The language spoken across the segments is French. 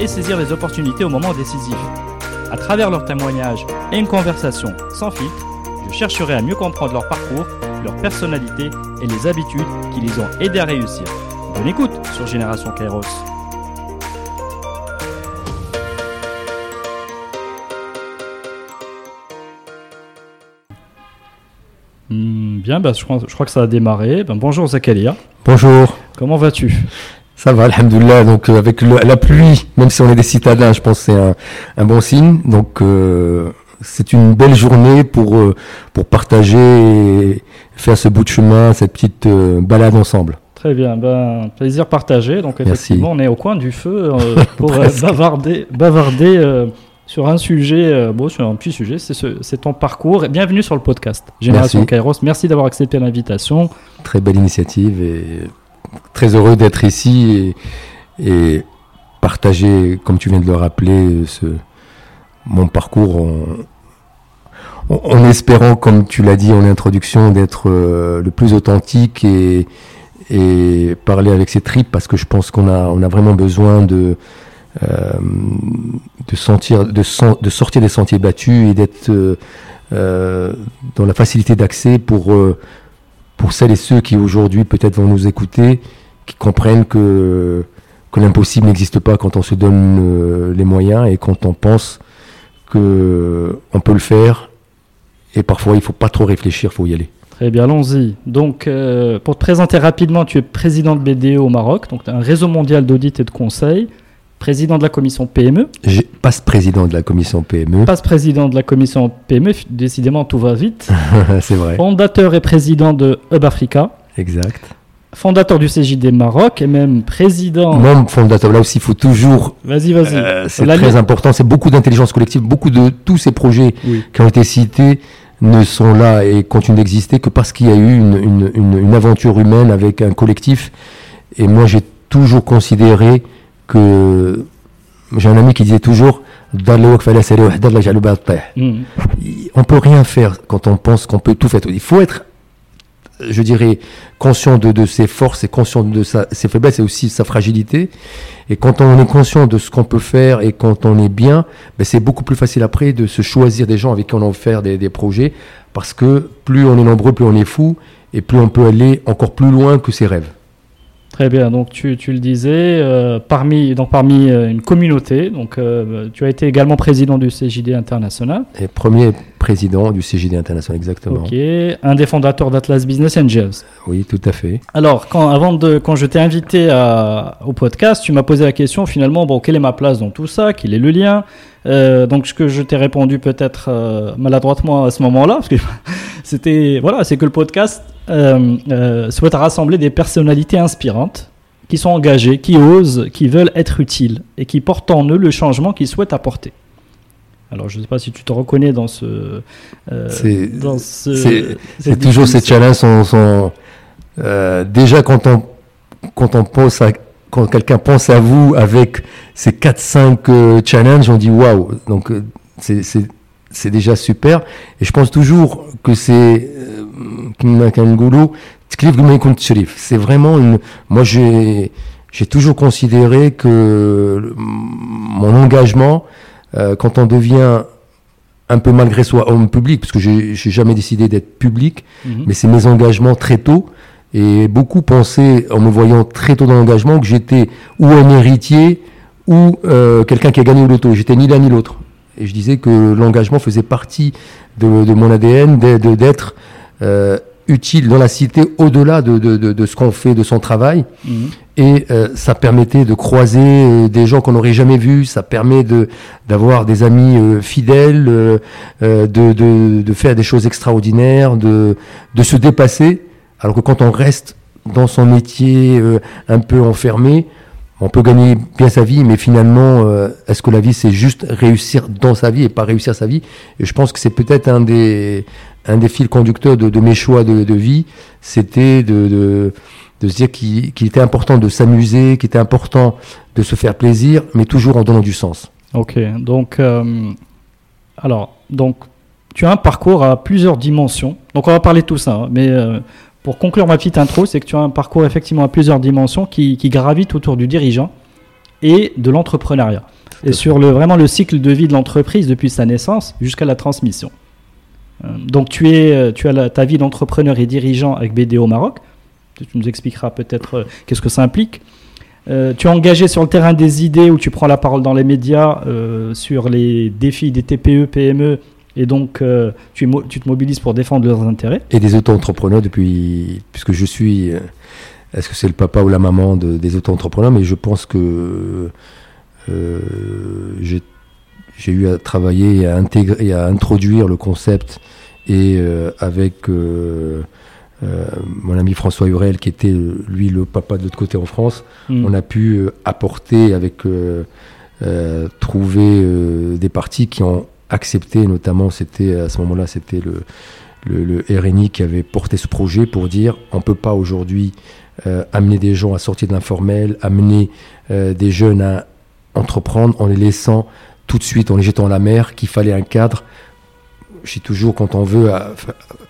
et saisir les opportunités au moment décisif. À travers leurs témoignages et une conversation sans filtre, je chercherai à mieux comprendre leur parcours, leur personnalité et les habitudes qui les ont aidés à réussir. Bonne écoute sur Génération Kairos. Hmm, bien, bah, je, crois, je, crois, que ça a démarré. Ben, bonjour Zakalia. Bonjour. Comment vas-tu? Ça va, alhamdoulilah. Donc euh, avec le, la pluie, même si on est des citadins, je pense que c'est un, un, bon signe. Donc euh, c'est une belle journée pour, euh, pour partager et faire ce bout de chemin, cette petite euh, balade ensemble. Très bien, ben, plaisir partagé. Donc effectivement, Merci. on est au coin du feu pour bavarder, bavarder sur un sujet, bon, sur un petit sujet, c'est ce, ton parcours. Et bienvenue sur le podcast Génération Merci. Kairos. Merci d'avoir accepté l'invitation. Très belle initiative et très heureux d'être ici et, partager, comme tu viens de le rappeler, ce, mon parcours en, espérant, comme tu l'as dit en introduction, d'être euh, le plus authentique et, parler avec ses tripes parce que je pense qu'on a, on a vraiment besoin de, euh, de, sentir, de, sortir des sentiers battus et d'être euh, dans la facilité d'accès pour, pour celles et ceux qui aujourd'hui peut-être vont nous écouter, qui comprennent que, que l'impossible n'existe pas quand on se donne euh, les moyens et quand on pense que on peut le faire et parfois il faut pas trop réfléchir, il faut y aller. Très bien, allons-y. Donc, euh, pour te présenter rapidement, tu es président de BDE au Maroc, donc un réseau mondial d'audit et de conseil, président de la commission PME. Je passe président de la commission PME. Passe président de la commission PME, décidément tout va vite. C'est vrai. Fondateur et président de Hub Africa. Exact fondateur du CJD Maroc et même président. Membre fondateur. Là aussi, il faut toujours. Vas-y, vas-y. Euh, c'est très important. C'est beaucoup d'intelligence collective. Beaucoup de tous ces projets oui. qui ont été cités ne sont là et continuent d'exister que parce qu'il y a eu une, une, une, une, aventure humaine avec un collectif. Et moi, j'ai toujours considéré que j'ai un ami qui disait toujours mm. on peut rien faire quand on pense qu'on peut tout faire. Il faut être je dirais, conscient de, de, ses forces et conscient de sa, ses faiblesses et aussi de sa fragilité. Et quand on est conscient de ce qu'on peut faire et quand on est bien, ben c'est beaucoup plus facile après de se choisir des gens avec qui on va faire des, des, projets parce que plus on est nombreux, plus on est fou et plus on peut aller encore plus loin que ses rêves. Très bien, donc tu, tu le disais, euh, parmi, donc parmi euh, une communauté, donc euh, tu as été également président du CJD International. Et premier président du CJD International, exactement. Ok, un des fondateurs d'Atlas Business Angels. Oui, tout à fait. Alors, quand, avant de, quand je t'ai invité à, au podcast, tu m'as posé la question finalement, bon, quelle est ma place dans tout ça, quel est le lien? Donc ce que je t'ai répondu peut-être maladroitement à ce moment-là, parce que c'était voilà, c'est que le podcast souhaite rassembler des personnalités inspirantes qui sont engagées, qui osent, qui veulent être utiles et qui portent en eux le changement qu'ils souhaitent apporter. Alors je ne sais pas si tu te reconnais dans ce. Euh, c'est toujours ces challenges sont, sont déjà quand on quand on pense à quand quelqu'un pense à vous avec ces 4-5 euh, challenges, on dit waouh. Donc euh, c'est déjà super. Et je pense toujours que c'est c'est vraiment une. Moi, j'ai j'ai toujours considéré que mon engagement, euh, quand on devient un peu malgré soi homme public, parce que j'ai jamais décidé d'être public, -hmm. mais c'est mes engagements très tôt. Et beaucoup pensaient, en me voyant très tôt dans l'engagement, que j'étais ou un héritier ou euh, quelqu'un qui a gagné au loto. J'étais ni l'un ni l'autre. Et je disais que l'engagement faisait partie de, de mon ADN, d'être utile dans la cité au-delà de, de, de, ce qu'on fait, de son travail. Mmh. Et euh, ça permettait de croiser euh, des gens qu'on n'aurait jamais vus. Ça permet de d'avoir des amis euh, fidèles, euh, de, de, de faire des choses extraordinaires, de, de se dépasser. Alors que quand on reste dans son métier euh, un peu enfermé, on peut gagner bien sa vie, mais finalement, euh, est-ce que la vie, c'est juste réussir dans sa vie et pas réussir sa vie? Et je pense que c'est peut-être un des, un des fils conducteurs de, mes choix de, vie, c'était de, de, se dire qu'il était important de s'amuser, qu'il était important de se faire plaisir, mais toujours en donnant du sens. Ok, donc, euh, alors, donc, tu as un parcours à plusieurs dimensions. Donc, on va parler de tout ça, hein, mais euh, pour conclure ma petite intro, c'est que tu as un parcours effectivement à plusieurs dimensions qui, qui gravitent autour du dirigeant et de l'entrepreneuriat. Et sur le, vraiment le cycle de vie de l'entreprise depuis sa naissance jusqu'à la transmission. Euh, donc tu, es, euh, tu as ta vie d'entrepreneur et dirigeant avec BDO Maroc. Tu nous expliqueras peut-être euh, qu'est-ce que ça implique. tu es engagé sur le terrain des idées où tu prends la parole dans les médias sur les défis des TPE, PME et donc, tu, te mobilises pour défendre leurs intérêts. Et des auto-entrepreneurs depuis, puisque je suis, est-ce que c'est le papa ou la maman de, des auto-entrepreneurs, mais je pense que euh, j'ai eu à travailler et à intégrer et à introduire le concept et avec mon ami François Hurel, qui était lui le papa de l'autre côté en France, hmm. on a pu apporter avec trouver des parties qui ont accepté, notamment c'était à ce moment-là, c'était le, le, RNI qui avait porté ce projet pour dire on ne peut pas aujourd'hui euh, amener des gens à sortir de l'informel, amener euh, des jeunes à entreprendre en les laissant tout de suite, en les jetant à la mer, qu'il fallait un cadre. Je dis toujours, quand on veut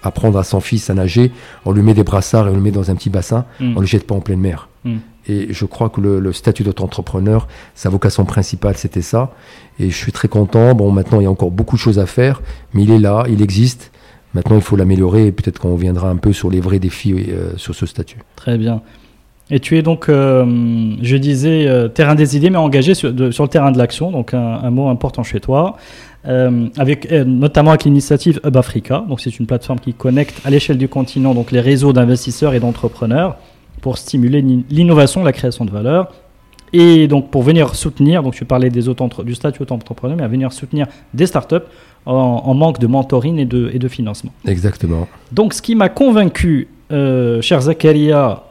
apprendre à son fils à nager, on lui met des brassards et on le met dans un petit bassin, mm. on ne le jette pas en pleine mer. Mm. Et je crois que le, statut d'auto-entrepreneur, sa vocation principale, c'était ça. Et je suis très content. Bon, maintenant, il y a encore beaucoup de choses à faire, mais il est là, il existe. Maintenant, il faut l'améliorer et peut-être qu'on reviendra un peu sur les vrais défis euh, sur ce statut. Très bien. Et tu es donc, euh, je disais, euh, terrain des idées, mais engagé sur, sur le terrain de l'action, donc un, mot important chez toi, avec, notamment avec l'initiative Hub Africa. Donc c'est une plateforme qui connecte à l'échelle du continent donc les réseaux d'investisseurs et d'entrepreneurs pour stimuler l'innovation, la création de valeur. Et donc pour venir soutenir, donc tu parlais des du statut auto-entrepreneur, mais à venir soutenir des startups en, en manque de mentoring et de, et de financement. Exactement. Donc ce qui m'a convaincu, euh, cher Zakaria,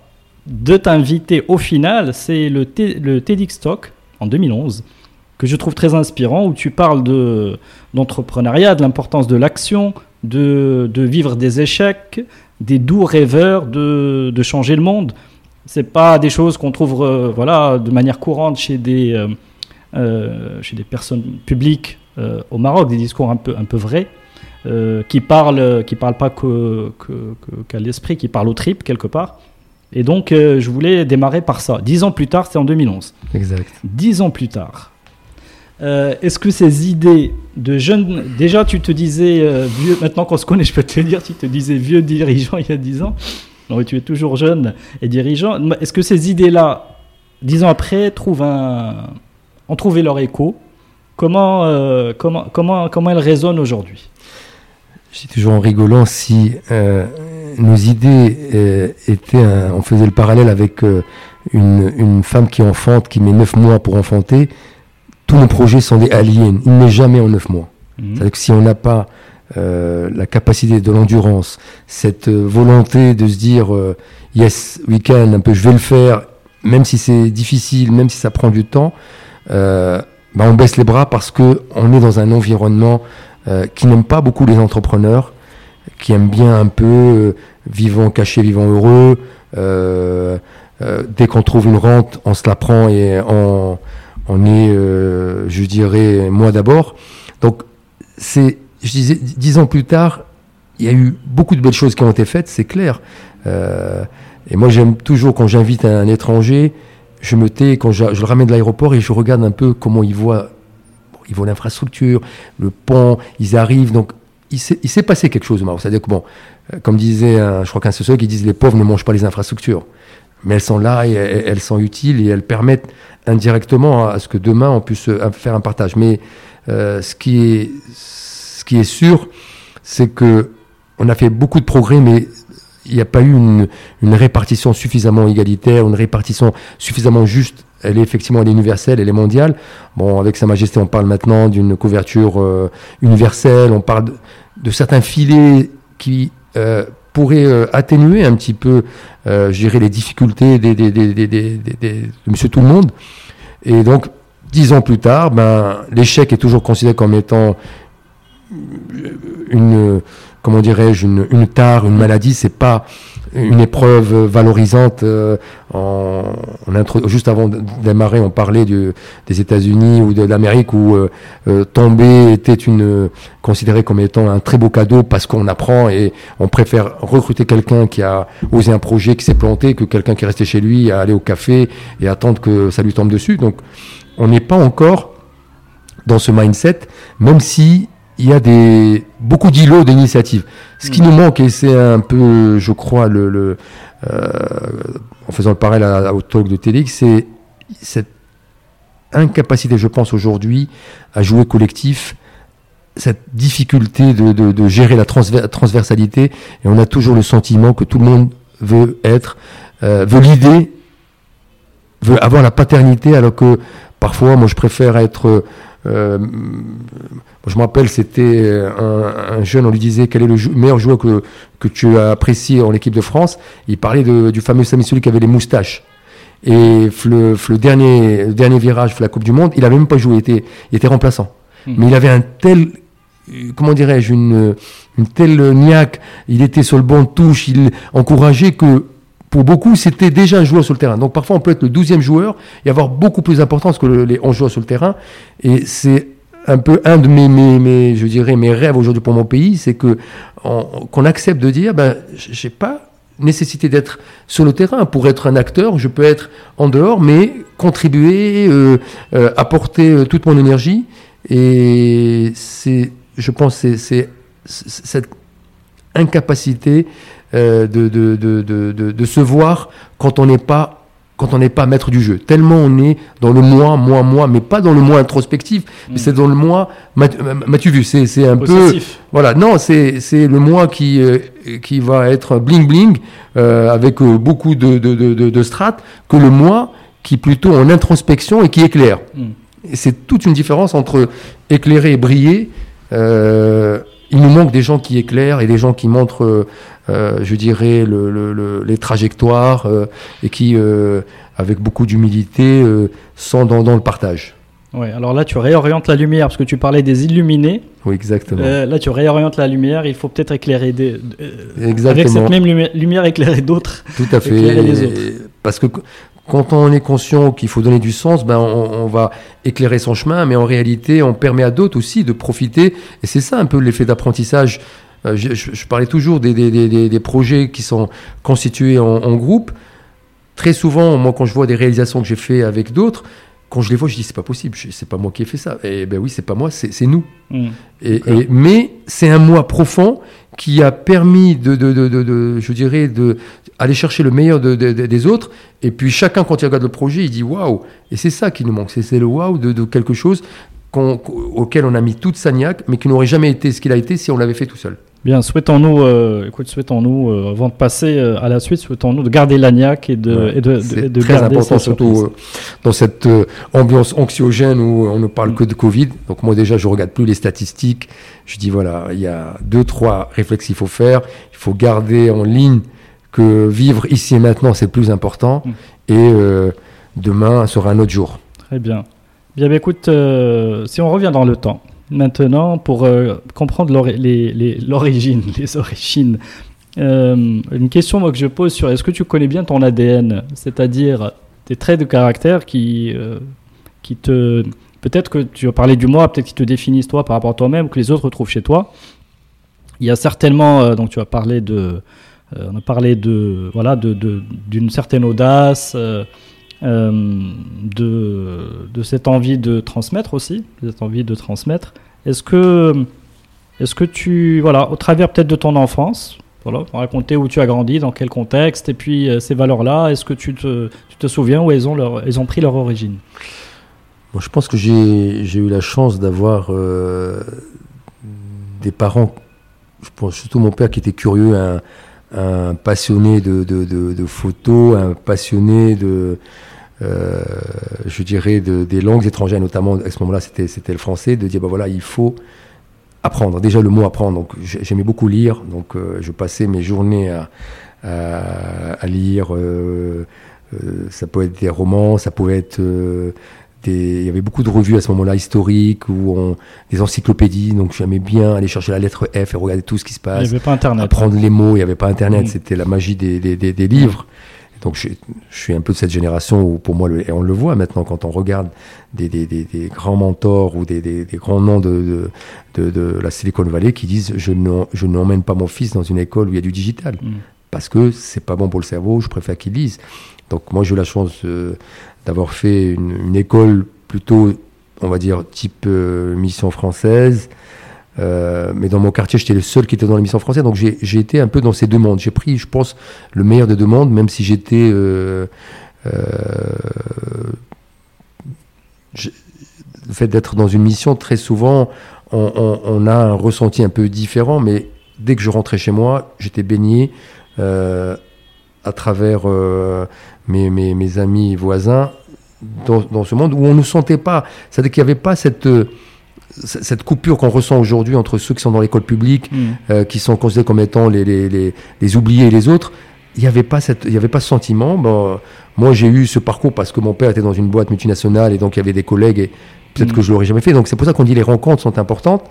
de t'inviter au final, c'est le, le TEDx Talk en 2011 que je trouve très inspirant, où tu parles d'entrepreneuriat, de l'importance de l'action, de, de, vivre des échecs, des doux rêveurs de, de changer le monde. C'est pas des choses qu'on trouve euh, voilà, de manière courante chez des, euh, euh, chez des personnes publiques au Maroc, des discours un peu, un peu vrais, qui parlent, qui parlent pas qu'à que, l'esprit, qui parlent au trip quelque part. Et donc, je voulais démarrer par ça. Dix ans plus tard, c'était en 2011. Exact. Dix ans plus tard. Est-ce que ces idées de jeunes. Déjà, tu te disais vieux. Maintenant qu'on se connaît, je peux te le dire, tu te disais vieux dirigeant il y a dix ans. Non, tu es toujours jeune et dirigeant. Est-ce que ces idées-là, dix ans après, trouvent un... ont trouvé leur écho? Comment, euh, comment, comment, comment elles résonnent aujourd'hui? Je dis toujours en rigolant, si euh, nos idées euh, étaient. on faisait le parallèle avec une, une, femme qui enfante, qui met neuf mois pour enfanter, tous nos projets sont des aliens. Il n'est jamais en neuf mois. Mmh. C'est-à-dire que si on n'a pas euh, la capacité de l'endurance, cette euh, volonté de se dire euh, yes, we can, un peu je vais le faire, même si c'est difficile, même si ça prend du temps, bah, on baisse les bras parce que on est dans un environnement qui n'aime pas beaucoup les entrepreneurs, qui aime bien un peu vivant caché, vivant heureux. dès qu'on trouve une rente, on se la prend et on, on est, je dirais, moi d'abord. Donc c'est je disais, dix ans plus tard, il y a eu beaucoup de belles choses qui ont été faites, c'est clair. Euh, et moi, j'aime toujours, quand j'invite un, étranger, je me tais, quand je, le ramène de l'aéroport et je regarde un peu comment ils voient, ils voient l'infrastructure, le pont, ils arrivent. Donc, il s'est passé quelque chose au Maroc. C'est-à-dire que, bon, euh, comme disait, je crois qu'un sociologue qui disent les pauvres ne mangent pas les infrastructures. Mais elles sont là et elles, sont utiles et elles permettent indirectement à ce que demain on puisse euh, faire un partage. Mais ce qui est ce qui est sûr, c'est que on a fait beaucoup de progrès, mais il n'y a pas eu une, répartition suffisamment égalitaire, une répartition suffisamment juste. Elle est effectivement elle est universelle, elle est mondiale. Bon, avec Sa Majesté, on parle maintenant d'une couverture euh, universelle. On parle de, certains filets qui euh, pourrait atténuer un petit peu, je dirais, les difficultés de Monsieur Tout le Monde. Et donc, dix ans plus tard, ben, l'échec est toujours considéré comme étant une, comment dirais-je, une, une tare, une maladie. C'est pas une épreuve valorisante. Euh, juste avant de démarrer, on parlait des États-Unis ou de l'Amérique où euh, euh, tomber était une considéré comme étant un très beau cadeau parce qu'on apprend et on préfère recruter quelqu'un qui a osé un projet qui s'est planté que quelqu'un qui est resté chez lui à aller au café et attendre que ça lui tombe dessus. Donc, on n'est pas encore dans ce mindset, même si il y a des, beaucoup d'îlots d'initiatives. Ce qui mm. nous manque, et c'est un peu, je crois, le, le euh, en faisant le parallèle au talk de Télix, c'est cette incapacité, je pense, aujourd'hui, à jouer collectif, cette difficulté de, de, de gérer la transversalité, et on a toujours le sentiment que tout le monde veut être, euh, veut l'idée, veut avoir la paternité, alors que parfois, moi, je préfère être euh, je me rappelle, c'était un, jeune, on lui disait quel est le meilleur joueur que, que tu as apprécié en équipe de France. Il parlait du fameux Samy qui avait les moustaches. Et le, le dernier, dernier virage, la Coupe du Monde, il n'avait même pas joué, il était, il était remplaçant. Hmm. Mais il avait un tel, comment dirais-je, une, une telle niaque, il était sur le banc de touche, il encourageait que pour beaucoup, c'était déjà un joueur sur le terrain. Donc parfois, on peut être le douzième joueur et avoir beaucoup plus d'importance que les 11 joueurs sur le terrain. Et c'est un peu un de mes, mes, je dirais, mes rêves aujourd'hui pour mon pays, c'est qu'on accepte de dire, ben, j'ai pas nécessité d'être sur le terrain pour être un acteur. Je peux être en dehors, mais contribuer, euh, euh, apporter euh, toute mon énergie. Et c'est, je pense, c'est cette incapacité de, de, de, de, se voir quand on n'est pas quand on n'est pas maître du jeu. Tellement on est dans le moi, moi, moi, mais pas dans le moi introspectif, mais c'est dans le moi. M'as-tu vu C'est un peu. Voilà, non, c'est le moi qui, euh, qui va être bling bling, euh, avec beaucoup de, de, strates, que le moi qui est plutôt en introspection et qui éclaire. Mm. C'est toute une différence entre éclairer et briller. Il nous manque des gens qui éclairent et des gens qui montrent euh, je dirais, le, les trajectoires euh, et qui, euh, avec beaucoup d'humilité, sont dans, le partage. Oui, alors là, tu réorientes la lumière, parce que tu parlais des illuminés. Oui, exactement. là, tu réorientes la lumière, il faut peut-être éclairer des. exactement. Avec cette même lumière, éclairer d'autres. Tout à fait. Parce que quand on est conscient qu'il faut donner du sens, ben on, va éclairer son chemin, mais en réalité, on permet à d'autres aussi de profiter. Et c'est ça un peu l'effet d'apprentissage. Euh, je, parlais toujours des, projets qui sont constitués en, groupe. Très souvent, moi, quand je vois des réalisations que j'ai fait avec d'autres, quand je les vois, je dis c'est pas possible, c'est pas moi qui ai fait ça. Et ben oui, c'est pas moi, c'est nous. Mmh. Et, mais c'est un moi profond qui a permis de, de, je dirais, de aller chercher le meilleur des autres. Et puis chacun, quand il regarde le projet, il dit waouh. Et c'est ça qui nous manque, c'est le waouh de, quelque chose auquel on a mis toute sa niaque, mais qui n'aurait jamais été ce qu'il a été si on l'avait fait tout seul. Bien, souhaitons-nous, euh, écoute, souhaitons-nous, euh, avant de passer euh, à la suite, souhaitons-nous de garder l'agnac et de, et de, de, de très garder important, surtout dans cette ambiance anxiogène où on ne parle mm. que de Covid. Donc moi déjà, je regarde plus les statistiques. Je dis voilà, il y a deux, trois réflexes qu'il faut faire. Il faut garder en ligne que vivre ici et maintenant, c'est plus important. Mm. Et demain sera un autre jour. Très bien. Bien, écoute, si on revient dans le temps maintenant pour euh, comprendre l'origine, les, origines. Euh, une question que je pose sur est-ce que tu connais bien ton ADN, c'est-à-dire tes traits de caractère qui, euh, qui te... Peut-être que tu as parlé du moi, peut-être qui te définissent toi par rapport à toi-même, que les autres retrouvent chez toi. Il y a certainement, donc tu as parlé de... on a parlé de voilà de, d'une certaine audace, de, de, cette envie de transmettre aussi, cette envie de transmettre. Est-ce que, est-ce que tu, voilà, au travers peut-être de ton enfance, voilà, raconter où tu as grandi, dans quel contexte, et puis euh, ces valeurs-là, est-ce que tu te, tu te souviens où elles ont, leur, elles ont pris leur origine? Je pense que j'ai, eu la chance d'avoir euh, des parents, je pense surtout mon père qui était curieux, un, passionné de, de, de, photos, un passionné de, euh, je dirais, de, des langues étrangères, notamment à ce moment-là, c'était, le français, de dire, bah voilà, il faut apprendre. Déjà le mot apprendre. Donc j'aimais beaucoup lire. Donc je passais mes journées à, à, lire. ça pouvait être des romans, ça pouvait être il y avait beaucoup de revues à ce moment-là historiques ou on, des encyclopédies. Donc j'aimais bien aller chercher la lettre F et regarder tout ce qui se passe. Il n'y avait pas Internet. Apprendre les mots. Il n'y avait pas Internet. Mm. C'était la magie des, des, des, livres. Donc je, je, suis un peu de cette génération où pour moi, et on le voit maintenant quand on regarde des, des, des, des grands mentors ou des, des, grands noms de, de, de, la Silicon Valley qui disent je n'emmène pas mon fils dans une école où il y a du digital mm. parce que c'est pas bon pour le cerveau, je préfère qu'il lise. Donc moi j'ai eu la chance euh, d'avoir fait une, école plutôt, on va dire, type euh, mission française. Euh, mais dans mon quartier, j'étais le seul qui était dans la mission française. Donc j'ai été un peu dans ces deux mondes. J'ai pris, je pense, le meilleur des deux mondes, même si j'étais... Euh, le fait d'être dans une mission, très souvent, on, a un ressenti un peu différent. Mais dès que je rentrais chez moi, j'étais baigné à travers mes, amis voisins dans, dans, ce monde où on ne sentait pas, c'est-à-dire qu'il n'y avait pas cette, euh, cette coupure qu'on ressent aujourd'hui entre ceux qui sont dans l'école publique, mm. euh, qui sont considérés comme étant les, les, les, les oubliés et les autres. Il n'y avait pas cette, il y avait pas ce sentiment. Bon, moi, j'ai eu ce parcours parce que mon père était dans une boîte multinationale et donc il y avait des collègues et peut-être mm. que je l'aurais jamais fait. Donc c'est pour ça qu'on dit les rencontres sont importantes.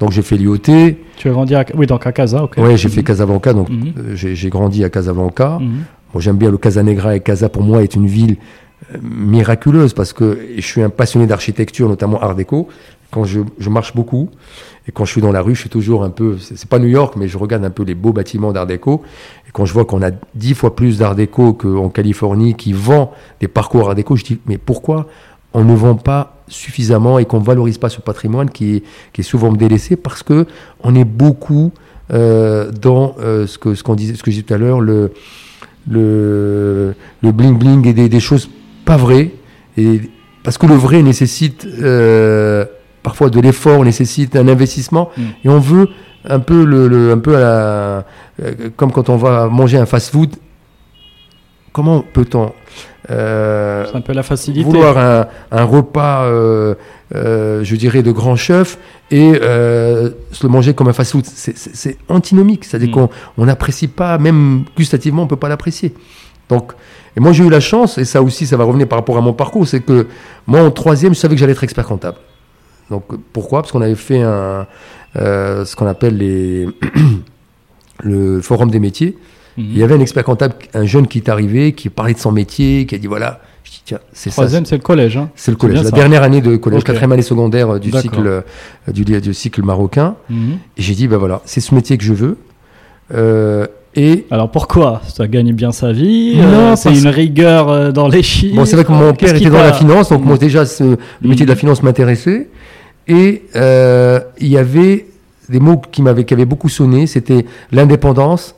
Donc j'ai fait l'IOT. Tu as grandi à, oui, donc à Casa, ok. Oui, j'ai fait mm-hmm. Casablanca, donc euh, j'ai grandi à Casablanca. Mm-hmm j'aime bien le Casanegra et Casa pour moi est une ville euh, miraculeuse parce que je suis un passionné d'architecture, notamment art déco. Quand je, marche beaucoup et quand je suis dans la rue, je suis toujours un peu, c'est pas New York, mais je regarde un peu les beaux bâtiments d'art déco. Et quand je vois qu'on a dix fois plus d'art déco qu'en Californie qui vend des parcours art déco, je dis mais pourquoi on ne vend pas suffisamment et qu'on valorise pas ce patrimoine qui est, qui est souvent délaissé parce que on est beaucoup euh, dans euh, ce que ce qu'on disait, ce que je disais tout à l'heure, le le, le bling bling et des, des, choses pas vraies. Et, parce que le vrai nécessite euh, parfois de l'effort, nécessite un investissement. Mm. Et on veut un peu, le, le, un peu à la, euh, comme quand on va manger un fast-food. Comment peut-on euh, un peu la facilité. vouloir un, un repas, euh, euh, je dirais, de grand chef et se le manger comme un fast-food? C'est antinomique, c'est-à-dire mm. qu'on n'apprécie pas, même gustativement, on peut pas l'apprécier. Donc, et moi j'ai eu la chance, et ça aussi, ça va revenir par rapport à mon parcours, c'est que moi en troisième, je savais que j'allais être expert comptable. Donc pourquoi? Parce qu'on avait fait un, euh, ce qu'on appelle les le forum des métiers. Mm-hmm. Il y avait un expert comptable, un jeune qui est arrivé, qui parlait de son métier, qui a dit voilà, c'est Troisième, c'est le collège. Hein. C'est le collège. La dernière année de collège, quatrième année secondaire euh, du cycle, euh, du, du, cycle marocain. Mhm. Et j'ai dit, ben voilà, c'est ce métier que je veux. Euh, et alors pourquoi? Ça gagne bien sa vie C'est une rigueur dans les chiffres Bon, c'est vrai que mon père était dans la finance, donc moi mhm. déjà le métier de la mhm. finance m'intéressait. Et il y avait des mots qui m'avaient qui avaient beaucoup sonné. C'était l'indépendance,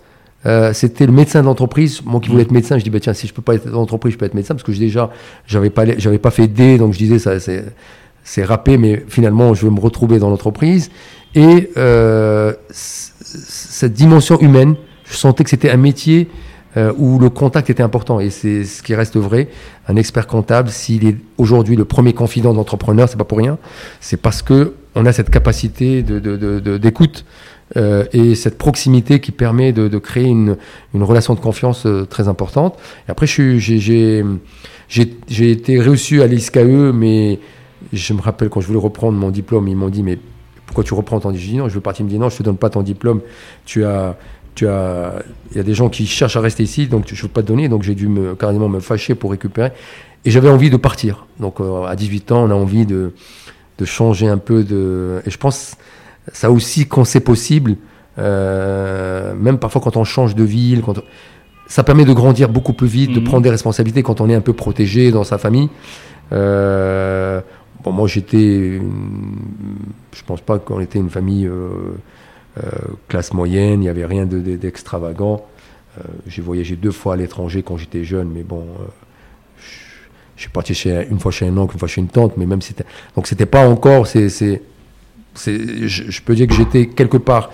euh, c'était le médecin d'entreprise, moi qui voulais être médecin, je dis bah tiens si je peux pas être d'entreprise, je peux être médecin parce que déjà j'avais pas j'avais pas fait D donc je disais ça c'est c'est râpé mais finalement je veux me retrouver dans l'entreprise. Et euh, cette dimension humaine, je sentais que c'était un métier euh, où le contact était important et c'est ce qui reste vrai. Un expert comptable, s'il est aujourd'hui le premier confident d'entrepreneur, c'est pas pour rien, c'est parce que on a cette capacité d'écoute. De, euh, et cette proximité qui permet de, créer une, une, relation de confiance euh, très importante. Après, j'ai été reçu à l'ISKE, mais je me rappelle quand je voulais reprendre mon diplôme, ils m'ont dit mais pourquoi tu reprends ton diplôme je veux partir. Ils me dit non, je te donne pas ton diplôme. Tu as tu as, il y a des gens qui cherchent à rester ici, donc je ne veux pas te donner. Donc j'ai dû me, carrément me fâcher pour récupérer. Et j'avais envie de partir. Donc euh, à 18 ans, on a envie de, de changer un peu de. Et je pense ça aussi, quand c'est possible, euh, même parfois quand on change de ville, quand ça permet de grandir beaucoup plus vite, de mhm. prendre des responsabilités quand on est un peu protégé dans sa famille. Euh, bon, moi j'étais, je pense pas qu'on était une famille classe moyenne, il n'y avait rien d'extravagant. j'ai voyagé deux fois à l'étranger quand j'étais jeune, mais bon, je suis parti chez, une fois chez un oncle, une fois chez une tante, mais même c'était, donc c'était pas encore, c'est je, peux dire que j'étais quelque part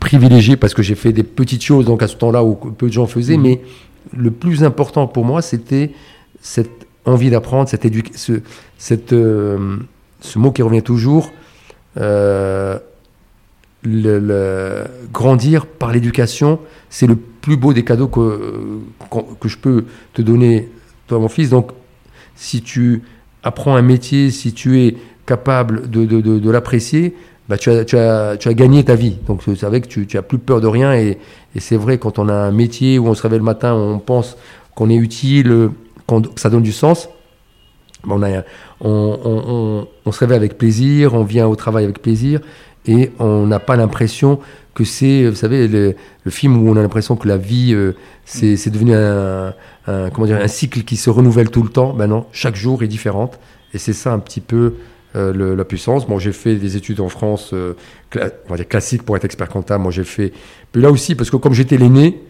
privilégié parce que j'ai fait des petites choses donc à ce temps-là où peu de gens faisaient, mmh. mais le plus important pour moi, c'était cette envie d'apprendre, cette ce, cette, euh, ce mot qui revient toujours, euh, grandir par l'éducation, c'est le plus beau des cadeaux que, que, je peux te donner, toi, mon fils. Donc, si tu apprends un métier, si tu es capable de, de, l'apprécier, bah, tu, as, tu, as, tu as gagné ta vie. Donc, c'est vrai que tu, tu as plus peur de rien. Et, et c'est vrai, quand on a un métier où on se réveille le matin, on pense qu'on est utile, que ça donne du sens. A, on, on, on, se réveille avec plaisir, on vient au travail avec plaisir et on n'a pas l'impression que c'est, vous savez, le, film où on a l'impression que la vie, euh, c'est devenu un, comment dire, un cycle qui se renouvelle tout le temps. Ben non, chaque jour est différente. Et c'est ça un petit peu euh, la puissance. Bon, j'ai fait des études en France, euh, on va dire classiques pour être expert comptable. Moi, j'ai fait. Puis là aussi, parce que comme j'étais l'aîné,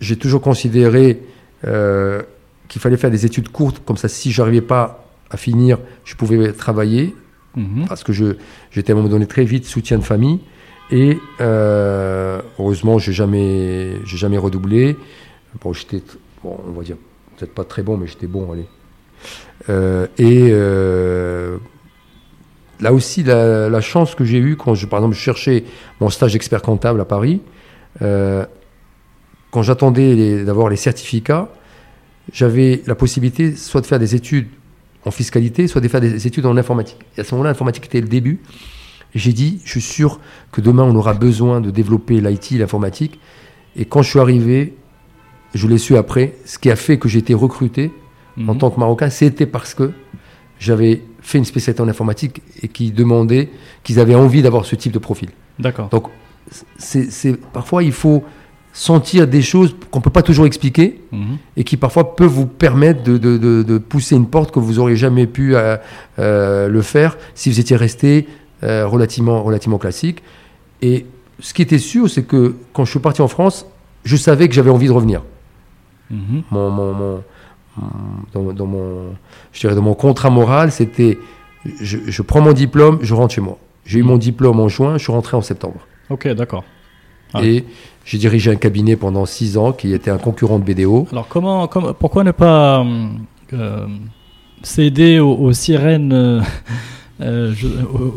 j'ai toujours considéré qu'il fallait faire des études courtes. Comme ça, si j'arrivais pas à finir, je pouvais travailler Mhm. parce que j'étais à un moment donné très vite soutien de famille. Et euh, heureusement, j'ai jamais, j'ai jamais redoublé. Bon, j'étais, bon, on va dire, peut-être pas très bon, mais j'étais bon, allez. Euh, et euh, là aussi, la, chance que j'ai eue quand, je, par exemple, je cherchais mon stage d'expert comptable à Paris, quand j'attendais d'avoir les certificats, j'avais la possibilité soit de faire des études en fiscalité, soit de faire des études en informatique. Et à ce moment-là, l'informatique était le début. J'ai dit, je suis sûr que demain, on aura besoin de développer l'IT, l'informatique. Et quand je suis arrivé, je l'ai su après, ce qui a fait que j'ai été recruté en mhm. tant que Marocain, c'était parce que j'avais fait une spécialité en informatique et qui demandaient, qu'ils avaient envie d'avoir ce type de profil. D'accord. Donc, c'est, parfois, il faut sentir des choses qu'on ne peut pas toujours expliquer mhm. et qui parfois peuvent vous permettre de, de, de, pousser une porte que vous n'auriez jamais pu euh, euh, le faire si vous étiez resté euh, relativement, relativement classique. Et ce qui était sûr, c'est que quand je suis parti en France, je savais que j'avais envie de revenir. Mhm. Mon, mon, mon, dans, dans, mon, je dirais dans mon contrat moral, c'était je, je prends mon diplôme, je rentre chez moi. J'ai eu mhm. mon diplôme en juin, je suis rentré en septembre. Ok, d'accord. Et j'ai dirigé un cabinet pendant six ans qui était un concurrent de BDO. Alors comment, comment pourquoi ne pas euh, céder aux, sirènes euh, euh,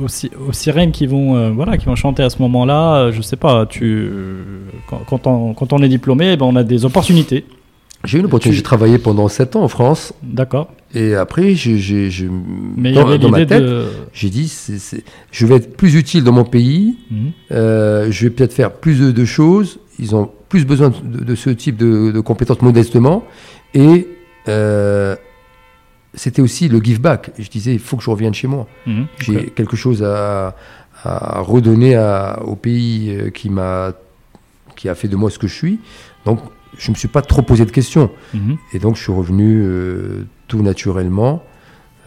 aux, sirènes qui vont voilà qui vont chanter à ce moment-là Je sais pas. Tu quand, on, quand on est diplômé, eh ben on a des opportunités. J'ai eu l'opportunité, j'ai travaillé pendant 7 ans en France. D'accord. Et après, j'ai, dans, dans ma tête, j'ai dit, je vais être plus utile dans mon pays, mhm. euh, je vais peut-être faire plus de, choses, ils ont plus besoin de, ce type de, compétences modestement, et euh, c'était aussi le give back. Je disais, il faut que je revienne chez moi. Mhm. J'ai quelque chose à, à redonner à, au pays euh, qui m'a qui a fait de moi ce que je suis. Donc, je ne me suis pas trop posé de questions. Mhm. Et donc, je suis revenu euh, tout naturellement.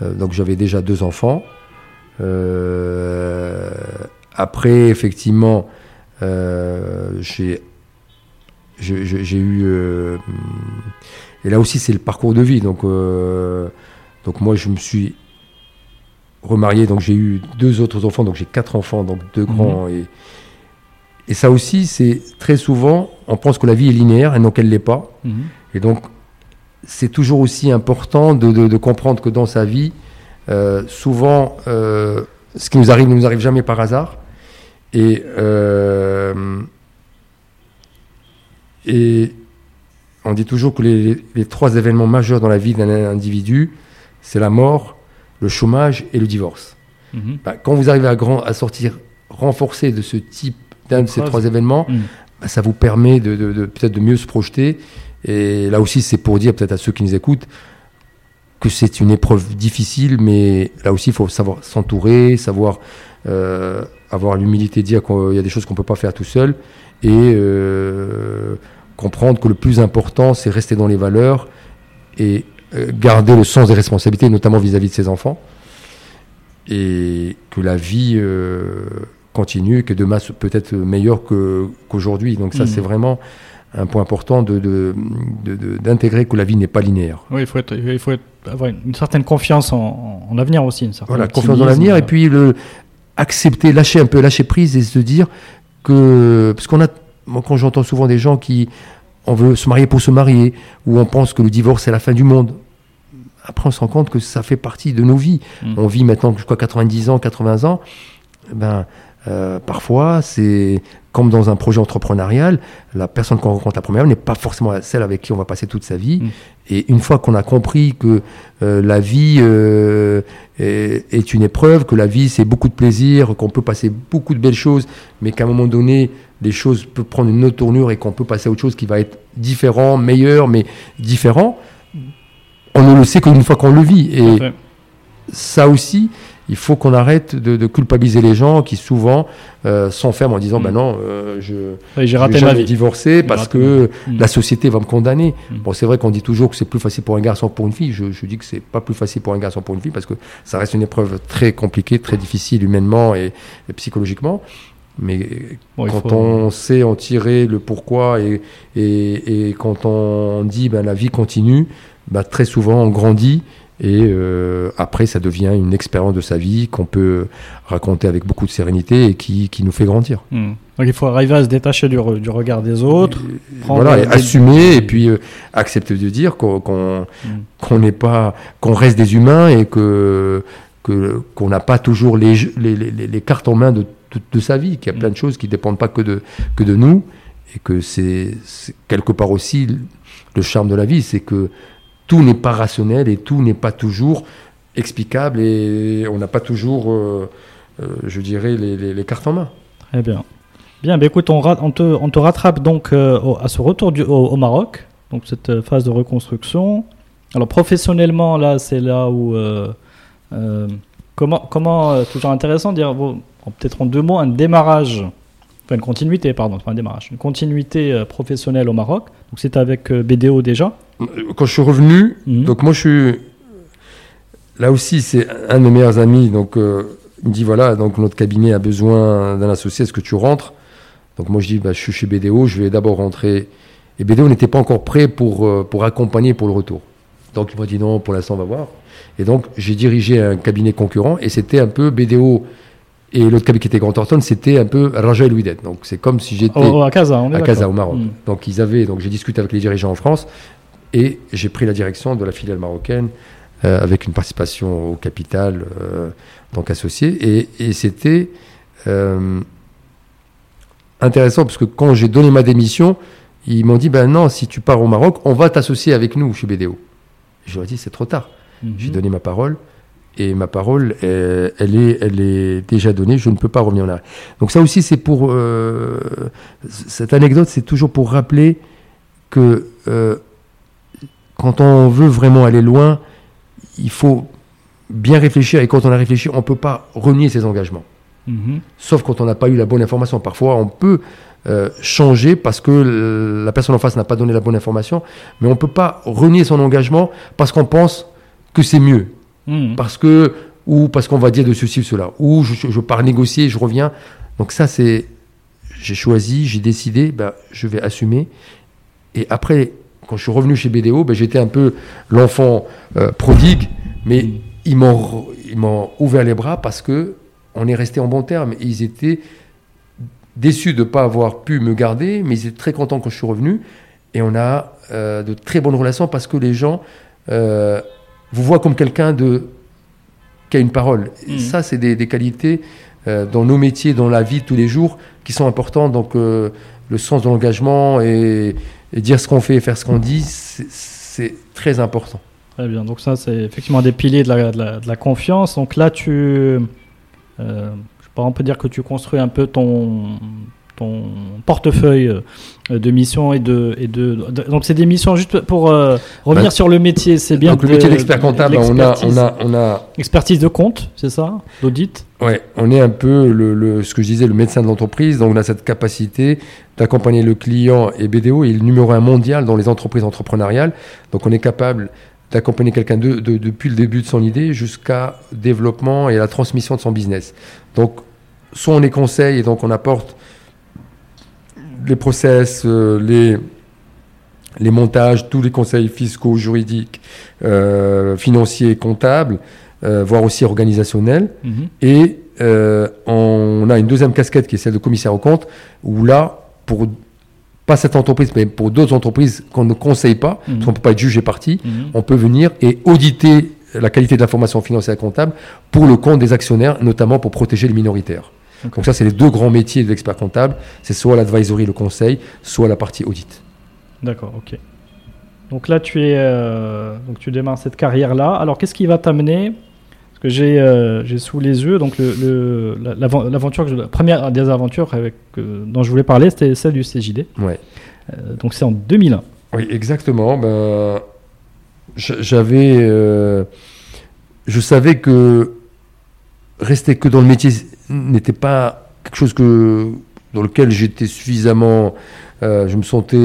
Euh, donc, j'avais déjà deux enfants. Euh, après, effectivement, j'ai eu. et là aussi, c'est le parcours de vie. Donc, donc moi, je me suis remarié. Donc, j'ai eu deux autres enfants. Donc, j'ai quatre enfants, donc deux mhm. grands et et ça aussi, c'est très souvent, on pense que la vie est linéaire et non qu'elle ne l'est pas. Mhm. Et donc, c'est toujours aussi important de, comprendre que dans sa vie, euh, souvent, euh, ce qui nous arrive ne nous arrive jamais par hasard. Et, euh, et on dit toujours que les, trois événements majeurs dans la vie d'un individu, c'est la mort, le chômage et le divorce. Mhm. Bah, quand vous arrivez à, grand, à sortir renforcé de ce type d'un de ces trois événements, mm. bah, ça vous permet de, peut-être de mieux se projeter. Et là aussi, c'est pour dire peut-être à ceux qui nous écoutent que c'est une épreuve difficile, mais là aussi, il faut savoir s'entourer, savoir euh, avoir l'humilité de dire qu'il y a des choses qu'on ne peut pas faire tout seul et euh, comprendre que le plus important, c'est rester dans les valeurs et euh, garder le sens des responsabilités, notamment vis-à-vis de ses enfants. Et que la vie continue et que demain peut être meilleur qu'aujourd'hui. Donc ça, c'est mm. vraiment un point important d'intégrer de, de, que la vie n'est pas linéaire. Oui, il faut, être, il faut avoir une certaine confiance en, l'avenir aussi. Une certaine voilà, confiance dans l'avenir et puis le, accepter, lâcher un peu, lâcher prise et se dire que... Parce qu'on a... Moi, quand j'entends souvent des gens qui... On veut se marier pour se marier, ou on pense que le divorce c'est la fin du monde. Après, on se rend compte que ça fait partie de nos vies. Mm. On vit maintenant, je crois, 90 ans, 80 ans. Ben, euh, parfois, c'est comme dans un projet entrepreneurial, la personne qu'on rencontre la première n'est pas forcément celle avec qui on va passer toute sa vie. Mm. Et une fois qu'on a compris que euh, la vie euh, est, une épreuve, que la vie c'est beaucoup de plaisir, qu'on peut passer beaucoup de belles choses, mais qu'à un moment donné, les choses peuvent prendre une autre tournure et qu'on peut passer à autre chose qui va être différent, meilleur, mais différent, on ne le sait qu'une fois qu'on le vit. Et ça aussi, il faut qu'on arrête de, culpabiliser les gens qui souvent euh, s'enferment en disant mm. ben non euh, je j'ai raté ma vie parce que mm. la société va me condamner mm. bon c'est vrai qu'on dit toujours que c'est plus facile pour un garçon que pour une fille je, dis que c'est pas plus facile pour un garçon que pour une fille parce que ça reste une épreuve très compliquée très difficile humainement et, psychologiquement mais quand on sait en tirer le pourquoi et, et, et quand on dit ben la vie continue ben, très souvent on grandit et euh, après, ça devient une expérience de sa vie qu'on peut raconter avec beaucoup de sérénité et qui, qui nous fait grandir. Hmm. Donc il faut arriver à se détacher du, du regard des autres. voilà, et assumer et puis euh, accepter de dire qu'on qu'on n'est pas, qu'on reste des humains et que qu'on n'a pas toujours les, les, les, cartes en main de, de, sa vie, qu'il y a plein de choses qui ne dépendent pas que de, que de nous et que c'est quelque part aussi le charme de la vie, c'est que tout n'est pas rationnel et tout n'est pas toujours explicable et on n'a pas toujours, euh, euh, je dirais, les, cartes en main. Très bien. Bien, ben écoute, on, te, rattrape donc euh, à ce retour au, Maroc, donc cette phase de reconstruction. Alors professionnellement, là, c'est là où... comment, comment toujours intéressant de dire, peut-être en deux mots, un démarrage enfin une continuité, pardon, pas un démarrage, une continuité professionnelle au Maroc. Donc c'est avec BDO déjà quand je suis revenu, mhm. donc moi je suis. Là aussi, c'est un de mes meilleurs amis. Donc, euh, il me dit voilà, donc notre cabinet a besoin d'un associé, est-ce que tu rentres? Donc, moi je dis bah, je suis chez BDO, je vais d'abord rentrer. Et BDO n'était pas encore prêt pour, euh, pour accompagner pour le retour. Donc, il m'a dit non, pour l'instant, on va voir. Et donc, j'ai dirigé un cabinet concurrent et c'était un peu BDO. Et l'autre cabinet qui était Grand Thornton, c'était un peu Raja et Louis Donc c'est comme si j'étais à Casa, on est à Casa au Maroc. Hmm. Donc ils avaient, donc j'ai discuté avec les dirigeants en France et j'ai pris la direction de la filiale marocaine euh, avec une participation au capital, euh, donc associé. Et, et c'était euh, intéressant parce que quand j'ai donné ma démission, ils m'ont dit ben non, si tu pars au Maroc, on va t'associer avec nous chez BDO. Je leur ai dit c'est trop tard. Mhm. J'ai donné ma parole et ma parole, elle, est, elle est déjà donnée. Je ne peux pas revenir en arrière. Donc ça aussi, c'est pour cette anecdote, c'est toujours pour rappeler que quand on veut vraiment aller loin, il faut bien réfléchir. Et quand on a réfléchi, on ne peut pas renier ses engagements. Mhm. Sauf quand on n'a pas eu la bonne information. Parfois, on peut euh, changer parce que la personne en face n'a pas donné la bonne information. Mais on ne peut pas renier son engagement parce qu'on pense que c'est mieux. Mhm. Parce que, ou parce qu'on va dire de ceci ou cela. Ou je, pars négocier, je reviens. Donc ça, c'est... J'ai choisi, j'ai décidé, ben, je vais assumer. Et après, quand je suis revenu chez BDO, ben, j'étais un peu l'enfant euh, prodigue, mais ils m'ont ouvert les bras parce que on est resté en bon terme. Ils étaient déçus de ne pas avoir pu me garder, mais ils étaient très contents quand je suis revenu. Et on a euh, de très bonnes relations parce que les gens euh, vous voient comme quelqu'un de qui a une parole. Et mmh. ça, c'est des, qualités dans nos métiers, dans la vie de tous les jours, qui sont importantes. Donc, le sens de l'engagement et, et dire ce qu'on fait et faire ce qu'on dit, c'est très important. Très bien, donc ça c'est effectivement des piliers de la, confiance. Donc là tu, euh, je sais pas, on peut dire que tu construis un peu ton, ton portefeuille euh, de missions et de, et de, donc c'est des missions juste pour euh, revenir bah, sur le métier c'est bien donc le métier d'expert comptable on a on a on a expertise de compte c'est ça d'audit? Ouais on est un peu le, le, ce que je disais le médecin de l'entreprise donc on a cette capacité d'accompagner le client et BDO est le numéro un mondial dans les entreprises entrepreneuriales donc on est capable d'accompagner quelqu'un de, de, depuis le début de son idée jusqu'à développement et la transmission de son business. Donc soit on est conseil et donc on apporte les process, euh, les, les montages, tous les conseils fiscaux, juridiques, euh, financiers, comptables, euh, voire aussi organisationnels. Mhm. Et on a une deuxième casquette qui est celle de commissaire au compte, où là, pour pas cette entreprise, mais pour d'autres entreprises qu'on ne conseille pas, mhm. parce qu'on ne peut pas être jugé parti, mhm. on peut venir et auditer la qualité de l'information financière et comptable pour le compte des actionnaires, notamment pour protéger les minoritaires. Donc ça, c'est les deux grands métiers de l'expert comptable. C'est soit l'advisory, le conseil, soit la partie audit. D'accord, ok. Donc là, tu es, euh, donc tu démarres cette carrière-là. Alors, qu'est-ce qui va t'amener? Parce que j'ai, euh, sous les yeux donc le, l'aventure, la première des aventures avec, euh, dont je voulais parler, c'était celle du CJD. Ouais. donc c'est en 2001. Oui, exactement. Ben, j'avais, je savais que rester que dans le métier n'était pas quelque chose que dans lequel j'étais suffisamment, je me sentais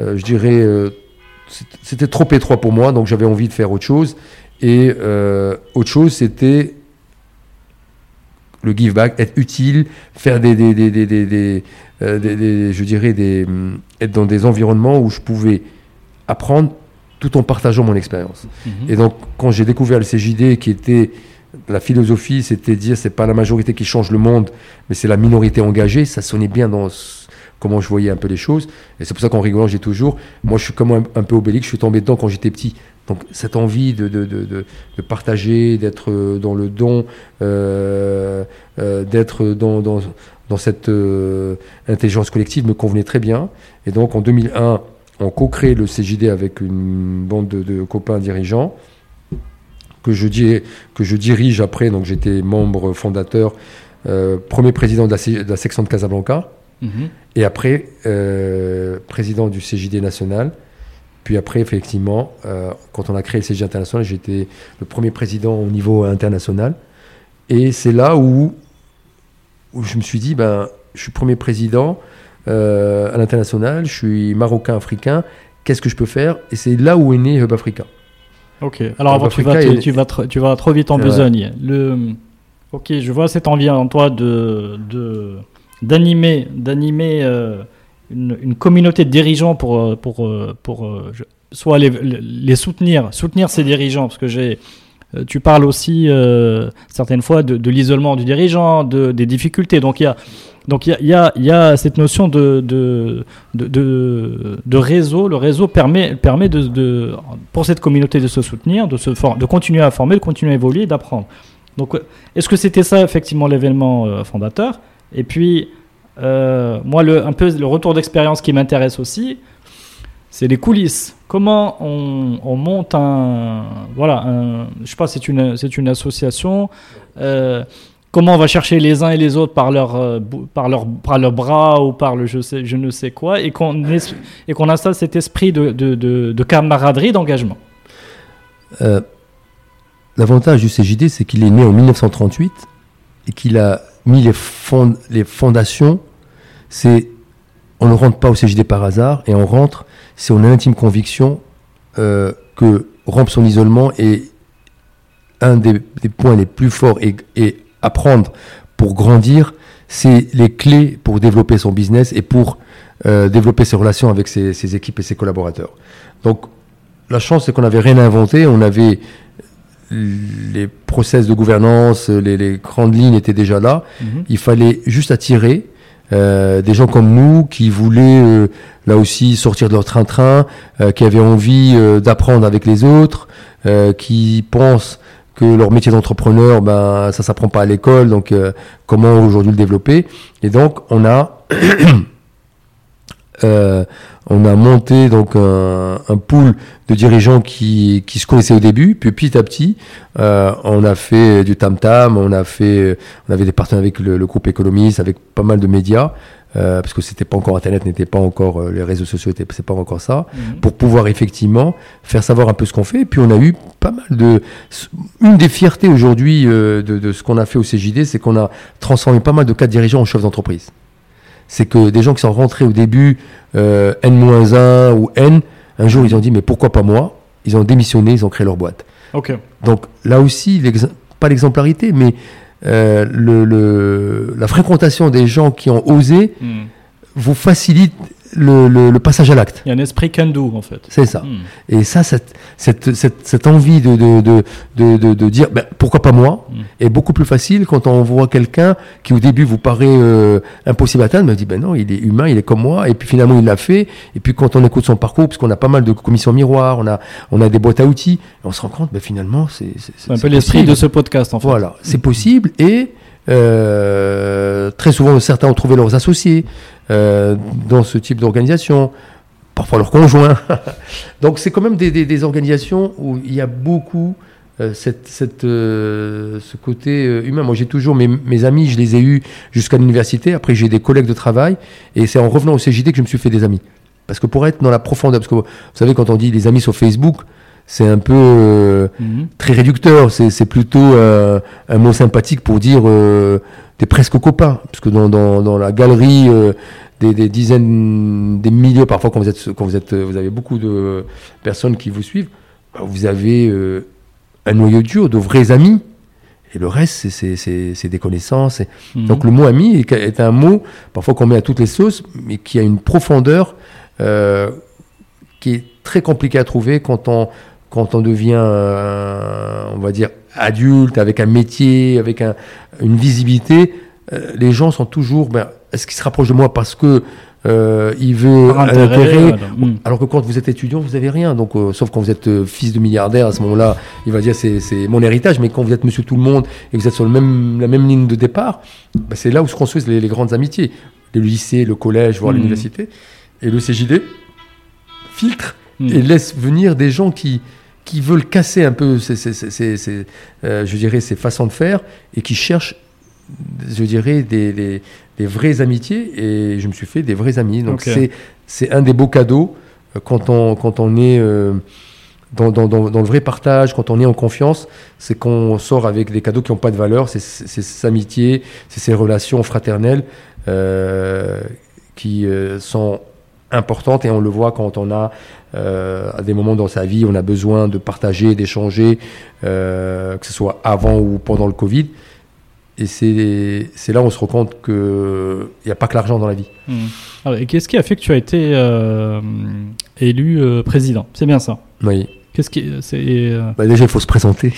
euh, je dirais, euh, c'était trop étroit pour moi, donc j'avais envie de faire autre chose. Et euh, autre chose, c'était le give back, être utile, faire des, des, des, des je dirais, des, être dans des environnements où je pouvais apprendre tout en partageant mon expérience. Mhm. Et donc, quand j'ai découvert le CJD, qui était la philosophie, c'était dire c'est pas la majorité qui change le monde, mais c'est la minorité engagée. Ça sonnait bien dans comment je voyais un peu les choses. Et c'est pour ça qu'en rigolant, j'ai toujours, moi je suis comme un, peu obélix, je suis tombé dedans quand j'étais petit. Donc cette envie de, de, de, de partager, d'être euh, dans le don, euh, euh, d'être dans, dans, dans, cette intelligence collective me convenait très bien. Et donc en 2001, on co-crée le CJD avec une bande de, copains dirigeants que je, que je dirige après. Donc j'étais membre fondateur, premier président de la, de la section de Casablanca. Mhm. Et après, euh, président du CJD national. Puis après, effectivement, euh, quand on a créé le CJD international, j'étais le premier président au niveau international. Et c'est là où, où je me suis dit, ben, je suis premier président euh, à l'international, je suis marocain-africain, qu'est-ce que je peux faire? Et c'est là où est né Hub Africa. Ok, alors avant, tu, vas, tu, vas tu vas trop vite en besogne. Le... Ok, je vois cette envie en toi de, de d'animer, d'animer euh, une, communauté de dirigeants pour, euh, pour, euh, pour soit les, les, soutenir, soutenir ces dirigeants, parce que j'ai, tu parles aussi certaines fois de, l'isolement du dirigeant, de, des difficultés. Donc il y a, donc il y a, cette notion de, réseau. Le réseau permet, pour cette communauté de se soutenir, de, continuer à former, de continuer à évoluer, d'apprendre. Donc est-ce que c'était ça effectivement l'événement fondateur? Et puis, euh, moi, le, un peu le retour d'expérience qui m'intéresse aussi, c'est les coulisses. Comment on, monte un. Voilà, un, je sais pas, c'est une, c'est une association. Euh, comment on va chercher les uns et les autres par leur, euh, par leur, par bras ou par le je, je ne sais quoi, et qu'on, et qu'on installe cet esprit de, de, de, camaraderie, d'engagement. l'avantage du CJD, c'est qu'il est né en 1938 et qu'il a mis les, les fondations, c'est on ne rentre pas au CJD par hasard et on rentre si on a l'intime conviction euh, que rompre son isolement est un des, points les plus forts et, et, apprendre pour grandir, c'est les clés pour développer son business et pour euh, développer ses relations avec ses, ses, équipes et ses collaborateurs. Donc la chance, c'est qu'on n'avait rien inventé, on avait les process de gouvernance, les, grandes lignes étaient déjà là. Mhm. Il fallait juste attirer euh, des gens comme nous qui voulaient euh, là aussi sortir de leur train-train, euh, qui avaient envie d'apprendre avec les autres, qui pensent que leur métier d'entrepreneur, ben ça s'apprend pas à l'école, donc comment aujourd'hui le développer Et donc on a on a monté donc un, un pool de dirigeants qui, qui se connaissaient au début, puis petit à petit, euh, on a fait du tam tam, on a fait, on avait des partenaires avec le, groupe économiste, avec pas mal de médias. Euh, parce que c'était pas encore Internet, n'était pas encore euh, les réseaux sociaux, c'est pas encore ça, mhm. pour pouvoir effectivement faire savoir un peu ce qu'on fait. Et puis on a eu pas mal de, une des fiertés aujourd'hui euh, de, de, ce qu'on a fait au CJD, c'est qu'on a transformé pas mal de cadres dirigeants en chefs d'entreprise c'est que des gens qui sont rentrés au début euh, N-1 ou N, un jour ils ont dit mais pourquoi pas moi? Ils ont démissionné, ils ont créé leur boîte. Ok. Donc là aussi, pas l'exemplarité, mais euh, le, la fréquentation des gens qui ont osé hmm. vous facilite le, passage à l'acte. Il y a un esprit can-do, en fait. C'est ça. Hmm. Et ça, cette, cette, cette, envie de, de, de, de, dire ben, pourquoi pas moi hmm. est beaucoup plus facile quand on voit quelqu'un qui, au début, vous paraît euh, impossible à atteindre, mais dit ben non, il est humain, il est comme moi, et puis finalement, il l'a fait. Et puis, quand on écoute son parcours, parce qu'on a pas mal de commissions miroirs, on a, on a des boîtes à outils, on se rend compte, ben, finalement, c'est. C'est un peu l'esprit de ce podcast, en fait. Voilà, c'est possible et Euh, très souvent, certains ont trouvé leurs associés euh, dans ce type d'organisation, parfois leurs conjoints. Donc c'est quand même des, organisations où il y a beaucoup euh, cette, cette, ce côté humain. Moi, j'ai toujours mes, mes, amis, je les ai eus jusqu'à l'université. Après, j'ai des collègues de travail. Et c'est en revenant au CJD que je me suis fait des amis. Parce que pour être dans la profondeur, parce que vous savez, quand on dit les amis sur Facebook, c'est un peu euh, -hmm. très réducteur. C'est plutôt euh, un mot sympathique pour dire euh, t'es presque copain. Parce que dans, dans, dans la galerie des, des, dizaines, des milliers, parfois quand vous êtes, quand vous êtes, vous avez beaucoup de personnes qui vous suivent, bah, vous avez un noyau dur de vrais amis. Et le reste, c'est des connaissances. -hmm. Donc le mot ami est, est un mot, parfois qu'on met à toutes les sauces, mais qui a une profondeur qui est très compliquée à trouver quand on, quand on devient, euh, on va dire, adulte, avec un métier, avec un, une visibilité, euh, les gens sont toujours, ben, est-ce qu'il se rapproche de moi parce que euh, il veut un intérêt, intérêt, voilà. Mm. alors que quand vous êtes étudiant, vous avez rien. Donc, euh, sauf quand vous êtes euh, fils de milliardaire, à ce moment-là, il va dire c'est c'est mon héritage. Mais quand vous êtes monsieur tout le monde et que vous êtes sur le même, la même ligne de départ, ben, c'est là où se construisent les, les grandes amitiés. Le lycée, le collège, voire Mm. l'université. Et le CJD filtre Mm. et laisse venir des gens qui, qui veulent casser un peu ces, ces- ces- ces- ces, euh, je dirais, ces façons de faire et qui cherchent, je dirais, des, des- des vraies amitiés. Et je me suis fait des vrais amis. Donc c'est, un des beaux cadeaux euh, quand on, quand on est euh, dans, dans- dans- dans le vrai partage, quand on est en confiance, c'est qu'on sort avec des cadeaux qui n'ont pas de valeur. C'est, ces amitiés, c'est ces relations fraternelles euh, qui sont importantes et on le voit quand on a euh, à des moments dans sa vie, on a besoin de partager, d'échanger, euh, que ce soit avant ou pendant le Covid. Et c'est là où on se rend compte qu'il n'y a pas que l'argent dans la vie. Mm. Alors, et qu'est-ce qui a fait que tu as été euh, élu président? C'est bien ça? Oui. Qu'est-ce qui c'est euh, Bah, déjà, il faut se présenter.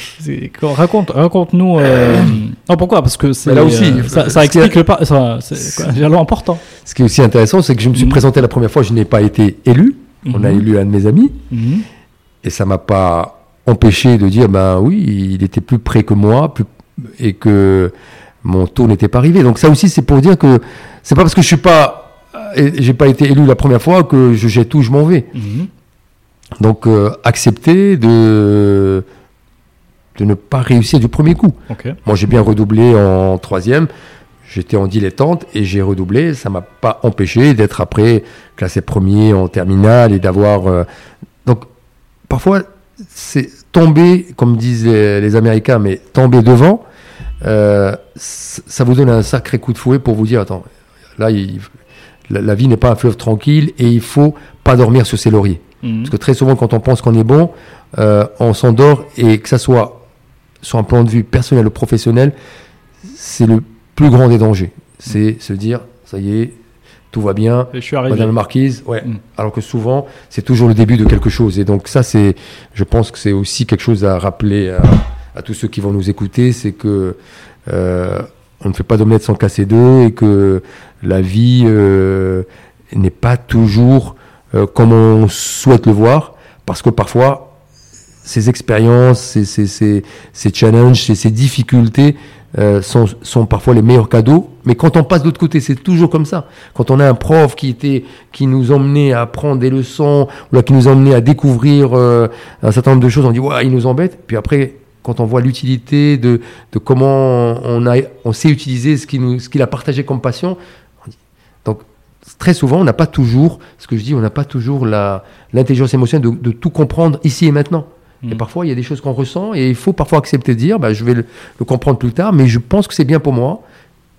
raconte raconte-nous euh, non pourquoi? Parce que c'est Mais là aussi, euh, ça, a- explique le pas ça c'est important. Ce qui est aussi intéressant, c'est que je me suis Mhm. présenté la première fois, je n'ai pas été élu. On a Mhm. élu un de mes amis. Mhm. Et ça m'a pas empêché de dire, ben oui, il était plus près que moi, plus, et que mon tour n'était pas arrivé. Donc ça aussi, c'est pour dire que c'est pas parce que je suis pas, euh, j'ai pas été élu la première fois que je jette tout, je m'en vais. Donc euh, accepter de de ne pas réussir du premier coup. Moi, j'ai bien redoublé en troisième. J'étais en dilettante et j'ai redoublé. Ça m'a pas empêché d'être après classé premier en terminale et d'avoir. euh, Donc, parfois, c'est tomber, comme disent les, les Américains, mais tomber devant, euh, ça vous donne un sacré coup de fouet pour vous dire attends, là, il- la, la vie n'est pas un fleuve tranquille et il faut pas dormir sur ses lauriers. Mhm. Parce que très souvent, quand on pense qu'on est bon, euh, on s'endort et que ça soit sur un plan de vue personnel ou professionnel, c'est le plus grand des dangers. C'est se dire, ça y est, tout va bien, Et je suis arrivé. Madame la Marquise, ouais. Mm. Alors que souvent, c'est toujours le début de quelque chose. Et donc ça, c'est, je pense que c'est aussi quelque chose à rappeler à, à tous ceux qui vont nous écouter, c'est que euh, on ne fait pas d'omelette sans casser deux et que la vie euh, n'est pas toujours euh, comme on souhaite le voir, parce que parfois, ces expériences, ces, ces, ces, ces challenges, ces, difficultés euh, sont, sont parfois les meilleurs cadeaux. Mais quand on passe de l'autre côté, c'est toujours comme ça. Quand on a un prof qui était, qui nous emmenait à apprendre des leçons, ou là, qui nous emmenait à découvrir euh, un certain nombre de choses, on dit ouais, il nous embête. Puis après, quand on voit l'utilité de, de comment on a, on sait utiliser ce qu'il a partagé comme passion, très souvent, on n'a pas toujours, ce que je dis, on n'a pas toujours l'intelligence émotionnelle de, de tout comprendre ici et maintenant. Et Mm. parfois, il y a des choses qu'on ressent et il faut parfois accepter de dire, bah, je vais le, le comprendre plus tard, mais je pense que c'est bien pour moi.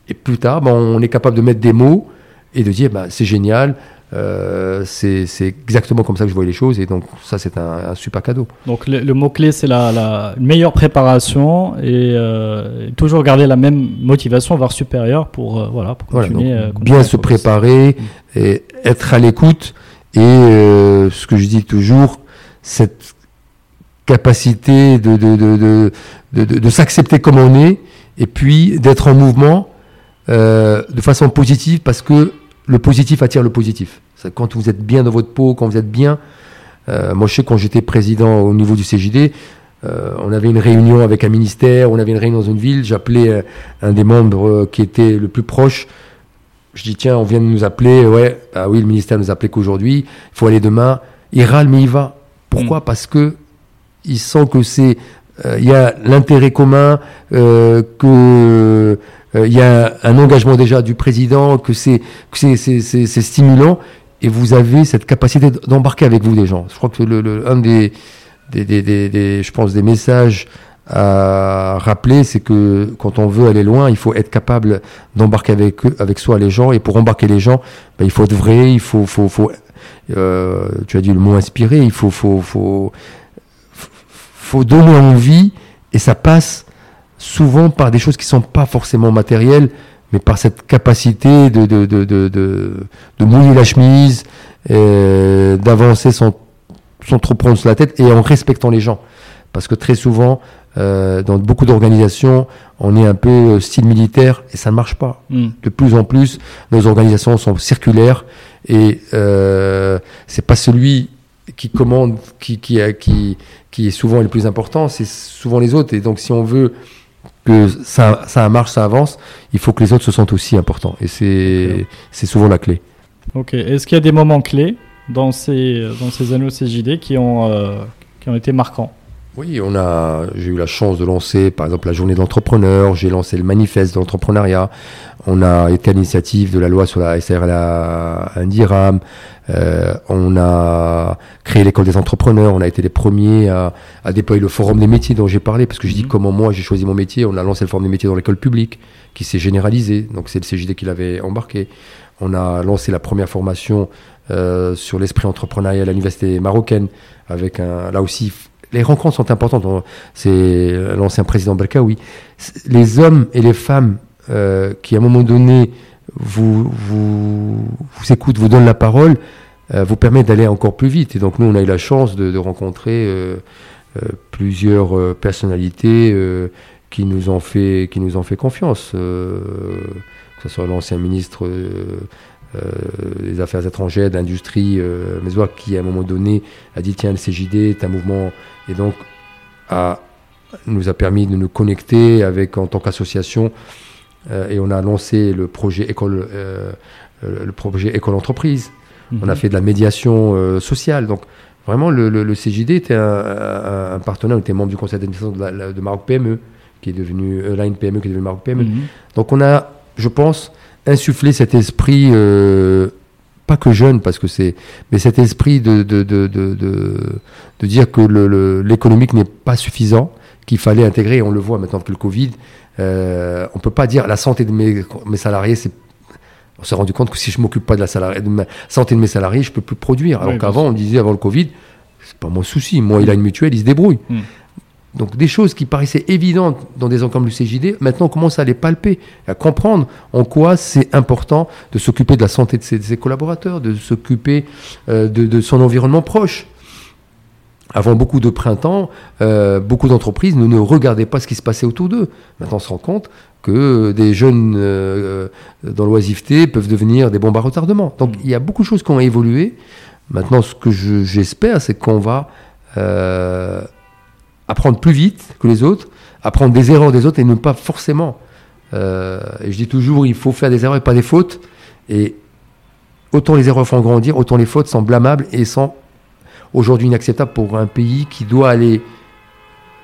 Et plus tard, bah, on est capable de mettre des mots et de dire, bah, c'est génial, euh, c'est exactement comme ça que je vois les choses. Et donc, ça, c'est un, un super cadeau. Donc le, le mot-clé, c'est la, meilleure préparation et, euh, et toujours garder la même motivation, voire supérieure pour, euh, voilà, pour Voilà, continuer. donc, euh, continuer bien se préparer et être à l'écoute. Et ce que je dis toujours, cette capacité de, de, de, de, de, s'accepter comme on est et puis d'être en mouvement de façon positive parce que le positif attire le positif. Quand vous êtes bien dans votre peau, quand vous êtes bien, euh, moi je sais quand j'étais président au niveau du CJD, on avait une réunion avec un ministère, on avait une réunion dans une ville, j'appelais un des membres qui était le plus proche. Je dis tiens, on vient de nous appeler, ouais, ah oui, le ministère nous a appelé qu'aujourd'hui, il faut aller demain. Il râle, mais il va. Pourquoi? Mm. Parce que il sent que c'est, il y a l'intérêt commun, que il y a un engagement déjà du président, que c'est stimulant et vous avez cette capacité d'embarquer avec vous des gens. Je crois que le, un des, des, des, des, je pense, des messages à rappeler, c'est que quand on veut aller loin, il faut être capable d'embarquer avec avec soi les gens. Et pour embarquer les gens, ben, il faut être vrai, il faut, faut, faut euh, tu as dit le mot inspiré, il faut, faut, faut, faut donner envie, et ça passe souvent par des choses qui sont pas forcément matérielles, mais par cette capacité de, de, de, de, de mouiller la chemise, euh, d'avancer sans, sans trop prendre sur la tête et en respectant les gens. Parce que très souvent, euh, dans beaucoup d'organisations, on est un peu euh, style militaire et ça ne marche pas. Hmm. De plus en plus, nos organisations sont circulaires et euh, c'est pas celui qui commande qui, qui, qui, qui est souvent le plus important, c'est souvent les autres. Et donc, si on veut que ça, ça marche, ça avance, il faut que les autres se sentent aussi importants. Et c'est c'est souvent la clé. Ok. Est-ce qu'il y a des moments clés dans ces, dans ces anneaux CJD qui ont, euh, qui ont été marquants? Oui, on a, j'ai eu la chance de lancer, par exemple, la journée d'entrepreneur, j'ai lancé le manifeste de l'entrepreneuriat, on a été à l'initiative de la loi sur la SRLA Indiram, euh, on a créé l'école des entrepreneurs, on a été les premiers à, à déployer le forum des métiers dont j'ai parlé, parce que je dis mhm. comment moi j'ai choisi mon métier, on a lancé le forum des métiers dans l'école publique, qui s'est généralisé, donc c'est le CJD qui l'avait embarqué. On a lancé la première formation euh, sur l'esprit entrepreneurial à l'université marocaine, avec un, là aussi les rencontres sont importantes. C'est l'ancien président oui. Les hommes et les femmes euh, qui, à un moment donné, vous, écoutent, vous donnent la parole, euh, vous permettent d'aller encore plus vite. Et donc, nous, on a eu la chance de, rencontrer euh, plusieurs personnalités qui, nous ont fait, qui nous ont fait confiance. que ce soit l'ancien ministre euh, des affaires étrangères, d'industrie, euh, qui à un moment donné a dit tiens le CJD est un mouvement et donc a, nous a permis de nous connecter avec en tant qu'association euh, et on a lancé le projet école euh, le projet école entreprise. On a mhm. fait de la médiation sociale donc vraiment le, le, CJD était un, partenaire, on était membre du conseil d'administration de, de, Maroc PME qui est devenu Line PME qui est devenu Maroc PME. Mhm. Donc on a je pense insuffler cet esprit, euh, pas que jeune, parce que c'est, mais cet esprit de, de, de, de, de dire que l'économique n'est pas suffisant, qu'il fallait intégrer, on le voit maintenant que le Covid, euh, on peut pas dire la santé de mes, mes salariés, c'est on s'est rendu compte que si je m'occupe pas de la de ma santé de mes salariés, je peux plus produire. Alors qu'avant, on disait avant le Covid, c'est pas mon souci. Moi, il a une mutuelle, il se débrouille. Hmm. Donc des choses qui paraissaient évidentes dans des ensembles du CJD, maintenant on commence à les palper, à comprendre en quoi c'est important de s'occuper de la santé de ses, collaborateurs, de s'occuper euh, de, son environnement proche. Avant beaucoup de printemps, euh, beaucoup d'entreprises ne, regardaient pas ce qui se passait autour d'eux. Maintenant on se rend compte que des jeunes euh, dans l'oisiveté peuvent devenir des bombes à retardement. Donc il y a beaucoup de choses qui ont évolué. Maintenant ce que j'espère c'est qu'on va apprendre plus vite que les autres, apprendre des erreurs des autres et ne pas forcément. Euh, et je dis toujours, il faut faire des erreurs et pas des fautes. Et autant les erreurs font grandir, autant les fautes sont blâmables et sont aujourd'hui inacceptables pour un pays qui doit aller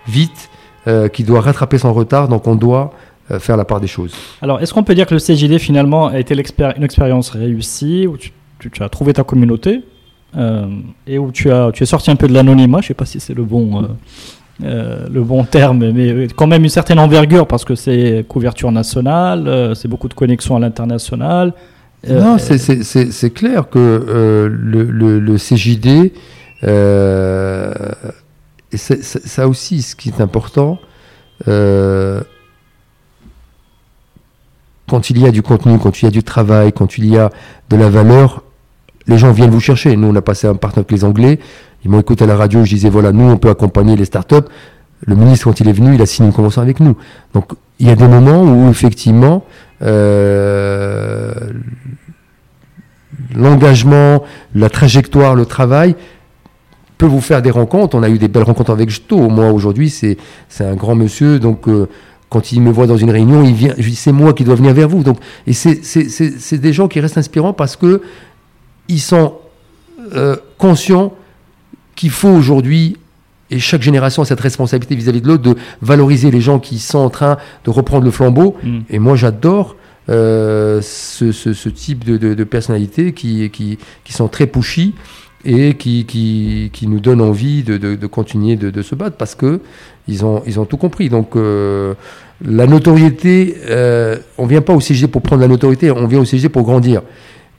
vite, euh, qui doit rattraper son retard. Donc on doit euh, faire la part des choses. Alors, est-ce qu'on peut dire que le CJD finalement a été une expérience réussie où tu, as trouvé ta communauté et où tu, as, tu es sorti un peu de l'anonymat? Je ne sais pas si c'est le bon le bon terme, mais quand même une certaine envergure parce que c'est couverture nationale, euh, c'est beaucoup de connexions à l'international. Euh, non, c'est clair que le, CJD, ça aussi, ce qui est important, quand il y a du contenu, quand il y a du travail, quand il y a de la valeur, les gens viennent vous chercher. Nous, on a passé un partenariat avec les Anglais. Ils m'ont écouté à la radio, je disais, voilà, nous, on peut accompagner les startups. Le ministre, quand il est venu, il a signé une convention avec nous. Donc, il y a des moments où, effectivement, euh, l'engagement, la trajectoire, le travail peut vous faire des rencontres. On a eu des belles rencontres avec Jeto. Moi, aujourd'hui, c'est un grand monsieur. Donc, euh, quand il me voit dans une réunion, il vient. C'est moi qui dois venir vers vous. Donc, et c'est des gens qui restent inspirants parce que ils sont euh, conscients qu'il faut aujourd'hui et chaque génération a cette responsabilité vis-à-vis de l'autre de valoriser les gens qui sont en train de reprendre le flambeau. Mm. Et moi, j'adore euh, ce, ce, type de, de, de personnalités qui, qui, qui, sont très pushy et qui, qui, qui nous donnent envie de, de continuer de, se battre parce que ils ont, ils ont tout compris. Donc, euh, la notoriété, euh, on vient pas au CG pour prendre la notoriété, on vient au CG pour grandir.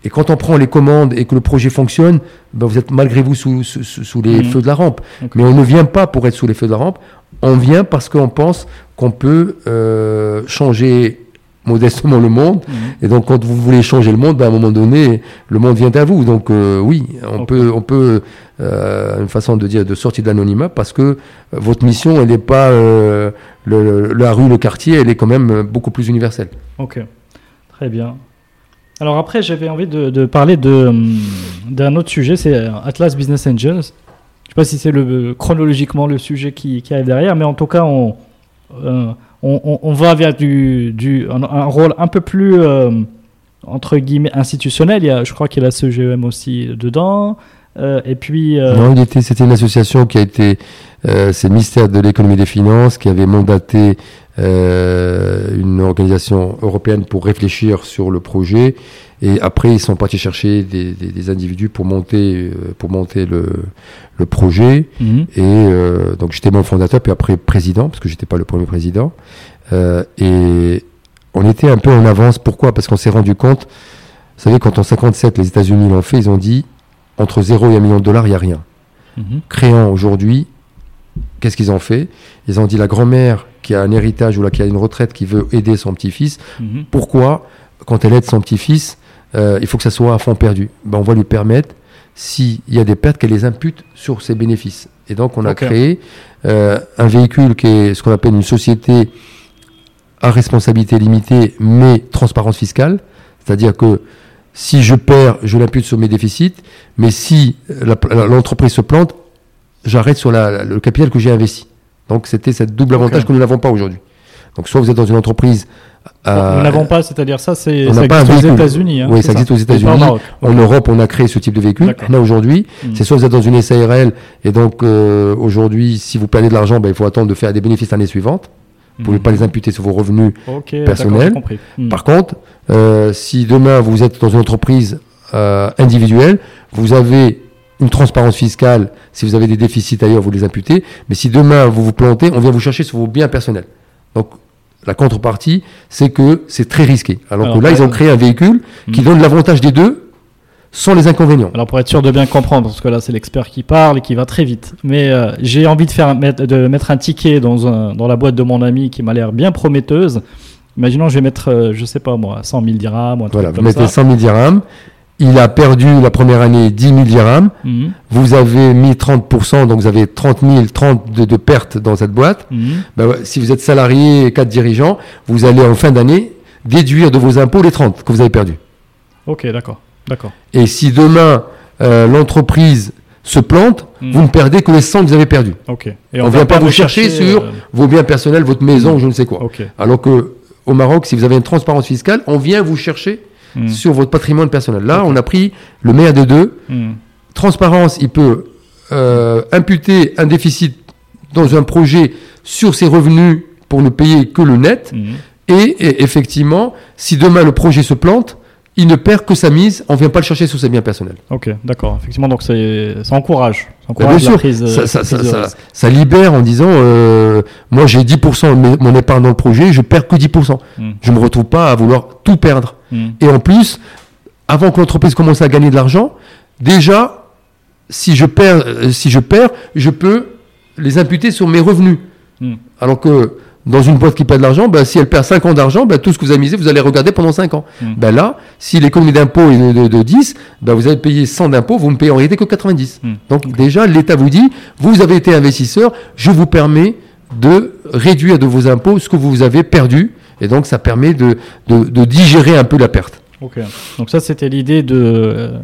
Et quand on prend les commandes et que le projet fonctionne, ben vous êtes malgré vous sous, sous, les mhm. feux de la rampe. Mais on ne vient pas pour être sous les feux de la rampe, on vient parce qu'on pense qu'on peut euh, changer modestement le monde. Mhm. Et donc, quand vous voulez changer le monde, ben, à un moment donné, le monde vient à vous. Donc, euh, oui, on peut, on peut euh, une façon de dire, de sortir de l'anonymat parce que votre mission, elle n'est pas le, la rue, le quartier, elle est quand même beaucoup plus universelle. Ok, très bien. Alors après, j'avais envie de, parler hum, d'un autre sujet, c'est euh, Atlas Business Angels. Je ne sais pas si c'est le, chronologiquement le sujet qui, arrive derrière, mais en tout cas, on, euh, va vers un, rôle un peu plus, euh, entre guillemets, institutionnel. Il y a, je crois qu'il y a la CGM aussi dedans. Et puis. Non, c'était une association qui a été. c'est le ministère de l'économie et des finances qui avait mandaté euh, une organisation européenne pour réfléchir sur le projet. Et après, ils sont partis chercher des, des, des individus pour monter, euh, pour monter le, le projet. Mhm. Et euh, donc, j'étais membre fondateur, puis après président, parce que j'étais pas le premier président. Euh, et on était un peu en avance. Pourquoi? Parce qu'on s'est rendu compte, vous savez, quand en 57, les États-Unis l'ont fait, ils ont dit entre 0 et 1 million de dollars, il n'y a rien. Mhm. Créant aujourd'hui, qu'est-ce qu'ils ont fait? Ils ont dit la grand-mère qui a un héritage ou là, qui a une retraite, qui veut aider son petit-fils, mhm. pourquoi, quand elle aide son petit-fils, euh, il faut que ça soit à fond perdu? Ben, On va lui permettre, s'il y a des pertes, qu'elle les impute sur ses bénéfices. Et donc, on a créé euh, un véhicule qui est ce qu'on appelle une société à responsabilité limitée, mais transparence fiscale. C'est-à-dire que si je perds, je l'impute sur mes déficits, mais si l'entreprise se plante, j'arrête sur le capital que j'ai investi. Donc c'était cette double avantage que nous n'avons pas aujourd'hui. Donc soit vous êtes dans une entreprise. Euh, nous n'avons pas, c'est-à-dire ça, c'est ça existe aux États-Unis. Hein, oui, ça, existe aux États-Unis. En Europe, on a créé ce type de véhicule. A aujourd'hui, hmm. c'est soit vous êtes dans une SARL et donc euh, aujourd'hui, si vous perdez de l'argent, ben, il faut attendre de faire des bénéfices l'année suivante. Vous ne pouvez hmm. pas les imputer sur vos revenus personnels. Hmm. Par contre, euh, si demain vous êtes dans une entreprise euh, individuelle, vous avez une transparence fiscale. Si vous avez des déficits ailleurs, vous les imputez. Mais si demain vous vous plantez, on vient vous chercher sur vos biens personnels. Donc la contrepartie, c'est que c'est très risqué. Alors, que là, ils ont créé un véhicule qui hmm. donne l'avantage des deux sans les inconvénients. Alors pour être sûr de bien comprendre, parce que là c'est l'expert qui parle et qui va très vite, mais euh, j'ai envie de, faire, de mettre un ticket dans, un, dans la boîte de mon ami qui m'a l'air bien prometteuse. Imaginons, je vais mettre, euh, je sais pas moi, 100 000 dirhams. Ou un voilà, vous mettez 100 000 dirhams il a perdu la première année 10 000 dirhams. Mhm. Vous avez mis 30%, donc vous avez 30 000, 30 de, pertes dans cette boîte. Mhm. Ben si vous êtes salarié et 4 dirigeants, vous allez en fin d'année déduire de vos impôts les 30 que vous avez perdus. Ok, d'accord. D'accord. Et si demain, euh, l'entreprise se plante, mhm. vous ne perdez que les 100 que vous avez perdus. Et on ne vient pas vous chercher, sur euh, vos biens personnels, votre maison, je ne sais quoi. Alors que au Maroc, si vous avez une transparence fiscale, on vient vous chercher Hmm. sur votre patrimoine personnel. Là, on a pris le meilleur des deux. Hmm. Transparence, il peut euh, imputer un déficit dans un projet sur ses revenus pour ne payer que le net. Hmm. Et, effectivement, si demain le projet se plante, il ne perd que sa mise, on ne vient pas le chercher sur ses biens personnels. Ok, d'accord. Effectivement, donc ça encourage. Ça, encourage bien sûr, ça, ça, ça, libère en disant euh, moi j'ai 10% de mon épargne dans le projet, je perds que 10%. Je ne me retrouve pas à vouloir tout perdre. Et en plus, avant que l'entreprise commence à gagner de l'argent, déjà, si je perds, euh, si je perds, je peux les imputer sur mes revenus. Hmm. Alors que dans une boîte qui perd de l'argent, ben, si elle perd 5 ans d'argent, ben, tout ce que vous avez misé, vous allez regarder pendant 5 ans. Ben là, si l'économie d'impôt est de, 10, ben, vous allez payer 100 d'impôts, vous ne payez en réalité que 90. Hmm. Donc déjà, l'État vous dit, vous avez été investisseur, je vous permets de réduire de vos impôts ce que vous avez perdu et donc, ça permet de, de, digérer un peu la perte. Ok. Donc ça, c'était l'idée de euh,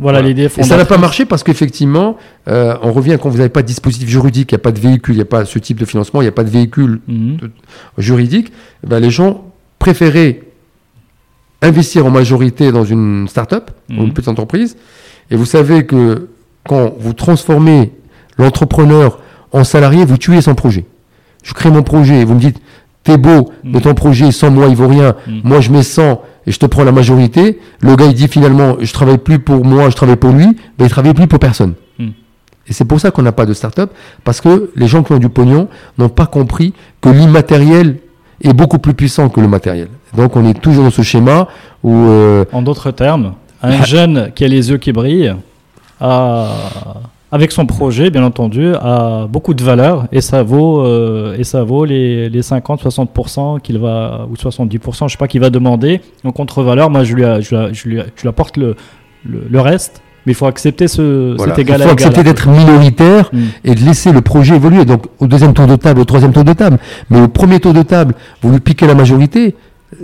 voilà l'idée. Et ça n'a pas marché parce qu'effectivement, euh, on revient quand vous n'avez pas de dispositif juridique, il n'y a pas de véhicule, il n'y a pas ce type de financement, il n'y a pas de véhicule mhm. juridique. Eh ben, les gens préféraient investir en majorité dans une start-up ou une mhm. petite entreprise. Et vous savez que quand vous transformez l'entrepreneur en salarié, vous tuez son projet. Je crée mon projet et vous me dites, t'es beau, mais ton projet, sans moi, il vaut rien. Moi, je mets 100 et je te prends la majorité. Le gars, il dit finalement, je travaille plus pour moi, je travaille pour lui. Ben, il travaille plus pour personne. Mm. Et c'est pour ça qu'on n'a pas de start-up, parce que les gens qui ont du pognon n'ont pas compris que l'immatériel est beaucoup plus puissant que le matériel. Donc on est toujours dans ce schéma où... Euh, en d'autres termes, un jeune qui a les yeux qui brillent a avec son projet, bien entendu, a beaucoup de valeur et ça vaut, euh, et ça vaut les, les 50-60% qu'il va, ou 70%, je sais pas, qu'il va demander en contre-valeur. Moi, je lui, je, je, lui, je lui apporte le, le, reste. Mais il faut accepter ce, cet égal Il faut accepter d'être minoritaire mm. et de laisser le projet évoluer. Donc, au deuxième tour de table, au troisième tour de table. Mais au premier tour de table, vous lui piquez la majorité,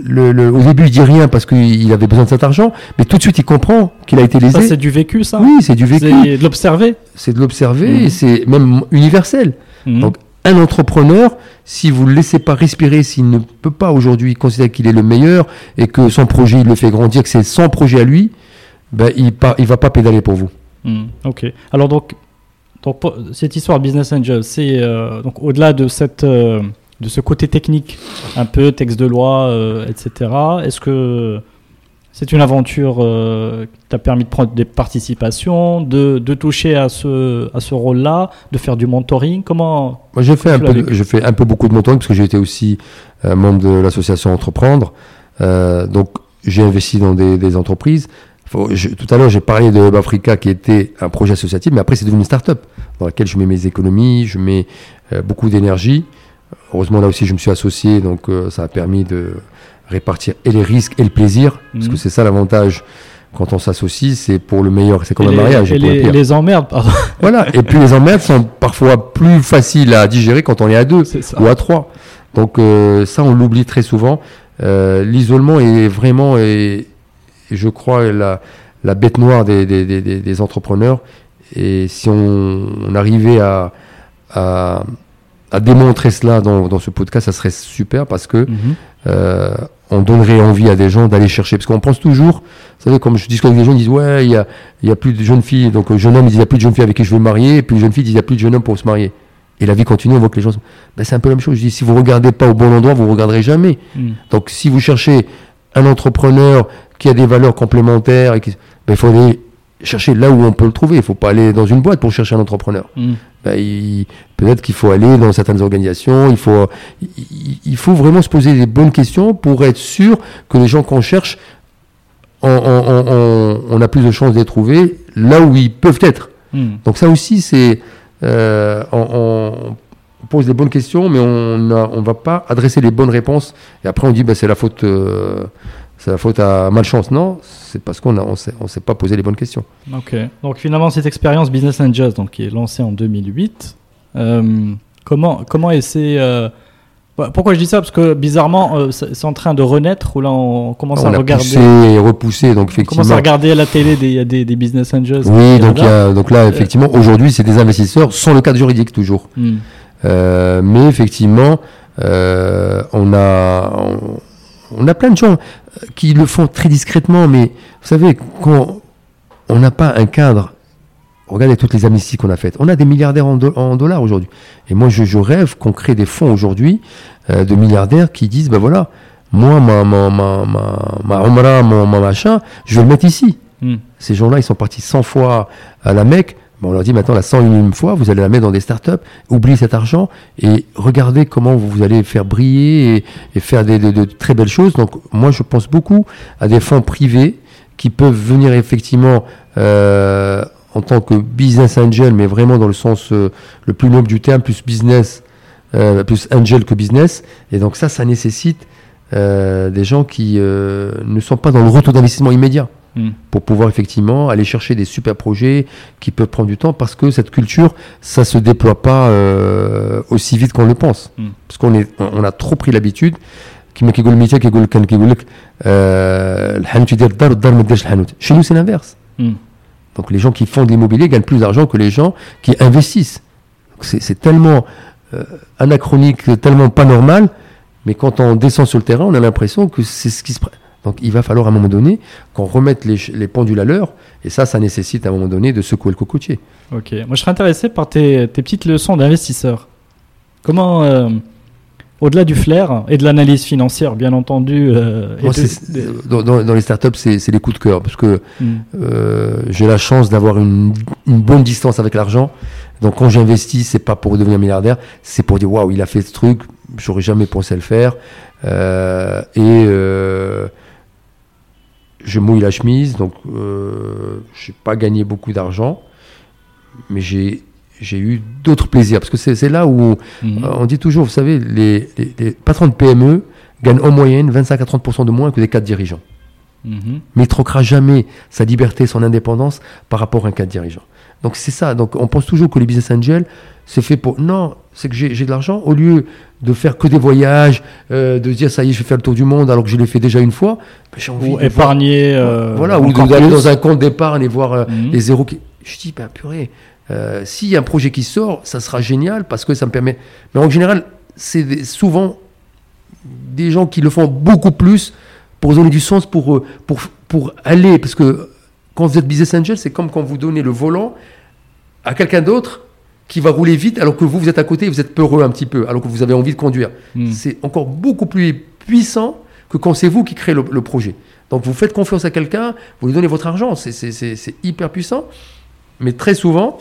le, au début, il dit rien parce qu'il avait besoin de cet argent, mais tout de suite, il comprend qu'il a été lésé. c'est du vécu, ça Oui, c'est du vécu. C'est de l'observer. C'est de l'observer, mhm. c'est même universel. Mhm. Donc, un entrepreneur, si vous ne le laissez pas respirer, s'il ne peut pas aujourd'hui considérer qu'il est le meilleur et que son projet, il le fait grandir, que c'est son projet à lui, ben, il ne va pas pédaler pour vous. Mhm. Ok. Alors, donc, donc cette histoire Business Angel, c'est euh, donc au-delà de cette. Euh, de ce côté technique, un peu texte de loi, euh, etc. Est-ce que c'est une aventure euh, qui t'a permis de prendre des participations, de, de toucher à ce, à ce rôle-là, de faire du mentoring? Comment Moi, j'ai fait, un peu, je fais un peu beaucoup de mentoring parce que j'ai été aussi euh, membre de l'association Entreprendre. donc, j'ai investi dans des, des entreprises. tout à l'heure, j'ai parlé de Hub Africa qui était un projet associatif, mais après, c'est devenu une start-up dans laquelle je mets mes économies, je mets beaucoup d'énergie. Heureusement, là aussi, je me suis associé, donc euh, ça a permis de répartir et les risques et le plaisir, parce que mhm. c'est ça l'avantage quand on s'associe, c'est pour le meilleur, c'est comme un mariage. Et, les, les, emmerdes, pardon. Voilà, et puis les emmerdes sont parfois plus faciles à digérer quand on est à deux ou à trois. Donc euh, ça, on l'oublie très souvent. Euh, l'isolement est vraiment, et, je crois, la, la bête noire des, des, des, des entrepreneurs. Et si on, on arrivait à, à à démontrer cela dans, dans, ce podcast, ça serait super parce que mhm. euh, on donnerait envie à des gens d'aller chercher. Parce qu'on pense toujours, vous savez, comme je discute avec des gens, ils disent ouais, il y a, y a plus de jeunes filles. Donc le jeune homme, il dit il n'y a plus de jeunes filles avec qui je veux me marier. Et puis jeune fille dit il n'y a plus de jeunes hommes pour se marier. Et la vie continue, on voit que les gens. Ben, c'est un peu la même chose. Je dis si vous regardez pas au bon endroit, vous regarderez jamais. Mhm. Donc si vous cherchez un entrepreneur qui a des valeurs complémentaires, et qui, ben, il faut aller chercher là où on peut le trouver. Il ne faut pas aller dans une boîte pour chercher un entrepreneur. Mm. Ben, peut-être qu'il faut aller dans certaines organisations. Il faut, il, faut vraiment se poser des bonnes questions pour être sûr que les gens qu'on cherche, on, a plus de chances de les trouver là où ils peuvent être. Mm. Donc ça aussi, c'est euh, on, pose des bonnes questions, mais on ne va pas adresser les bonnes réponses. Et après, on dit, ben, c'est la faute. Euh, c'est la faute à malchance. Non, c'est parce qu'on ne on s'est, on s'est pas posé les bonnes questions. Ok. Donc finalement, cette expérience Business Angels, donc, qui est lancée en 2008, euh, comment, comment essayer. Euh, bah, pourquoi je dis ça? Parce que bizarrement, euh, c'est en train de renaître, ou là on commence on à regarder? Poussé et repoussé, donc effectivement. On commence à regarder à la télé des, des, des business angels. Oui, donc, y a, donc là, effectivement, aujourd'hui, c'est des investisseurs sans le cadre juridique toujours. Hmm. mais effectivement, on a. On, a plein de gens qui le font très discrètement, mais vous savez, quand on n'a pas un cadre, regardez toutes les amnisties qu'on a faites, on a des milliardaires en, dollars aujourd'hui. Et moi, je, rêve qu'on crée des fonds aujourd'hui euh, de milliardaires qui disent, ben voilà, moi, ma, ma, ma, ma, ma, mon, machin, je vais le mettre ici. Hmm. Ces gens-là, ils sont partis 100 fois à la Mecque on leur dit maintenant la 101 fois, vous allez la mettre dans des startups, oubliez cet argent et regardez comment vous allez faire briller et, faire des, de, très belles choses. Donc moi je pense beaucoup à des fonds privés qui peuvent venir effectivement euh, en tant que business angel, mais vraiment dans le sens euh, le plus noble du terme, plus business, euh, plus angel que business. Et donc ça, ça nécessite des gens qui ne sont pas dans le retour d'investissement immédiat. Hmm. pour pouvoir effectivement aller chercher des super projets qui peuvent prendre du temps parce que cette culture, ça se déploie pas euh, aussi vite qu'on le pense. Hmm. Parce qu'on est, on a trop pris l'habitude كيما كيقول المثال كيقول لك كان كيقول لك آه الحانوت يدير الدار والدار ما ديرش الحانوت chez nous c'est l'inverse donc les gens qui font de l'immobilier gagnent plus d'argent que les gens qui investissent c'est tellement euh, anachronique tellement pas normal mais quand on descend sur le terrain on a l'impression que c'est ce qui se donc il va falloir à un moment donné qu'on remette les, les, pendules à l'heure, et ça, ça nécessite à un moment donné de secouer le cocotier. Ok, moi je serais intéressé par tes, tes petites leçons d'investisseur. Comment, euh, au-delà du flair et de l'analyse financière, bien entendu. Euh, dans, dans, les startups, c'est les coups de cœur, parce que hmm. euh, j'ai la chance d'avoir une, une, bonne distance avec l'argent. Donc quand j'investis, c'est pas pour devenir milliardaire, c'est pour dire waouh, il a fait ce truc, j'aurais jamais pensé le faire. Et je mouille la chemise, donc euh, je n'ai pas gagné beaucoup d'argent, mais j'ai j'ai eu d'autres plaisirs. Parce que c'est là où mhm. on dit toujours, vous savez, les, les, patrons de PME gagnent en moyenne 25 à 30% de moins que des cadres dirigeants. Mhm. Mais il ne troquera jamais sa liberté, son indépendance par rapport à un cadre dirigeant. Donc c'est ça. Donc on pense toujours que les business angels, c'est fait pour. Non, c'est que j'ai de l'argent. Au lieu de faire que des voyages, euh, de dire ça y est, je vais faire le tour du monde alors que je l'ai fait déjà une fois, ben, j'ai envie ou épargner. Euh, voilà, ou d'aller dans un compte d'épargne et voir euh, mhm. les zéros qui. Je dis, ben purée, s'il y a un projet qui sort, ça sera génial parce que ça me permet. Mais en général, c'est souvent des gens qui le font beaucoup plus pour donner du sens, pour, pour, pour aller. Parce que quand vous êtes business angel, c'est comme quand vous donnez le volant à quelqu'un d'autre qui va rouler vite alors que vous, vous êtes à côté et vous êtes peureux un petit peu, alors que vous avez envie de conduire. Hmm. C'est encore beaucoup plus puissant que quand c'est vous qui créez le, projet. Donc vous faites confiance à quelqu'un, vous lui donnez votre argent, c'est hyper puissant. Mais très souvent,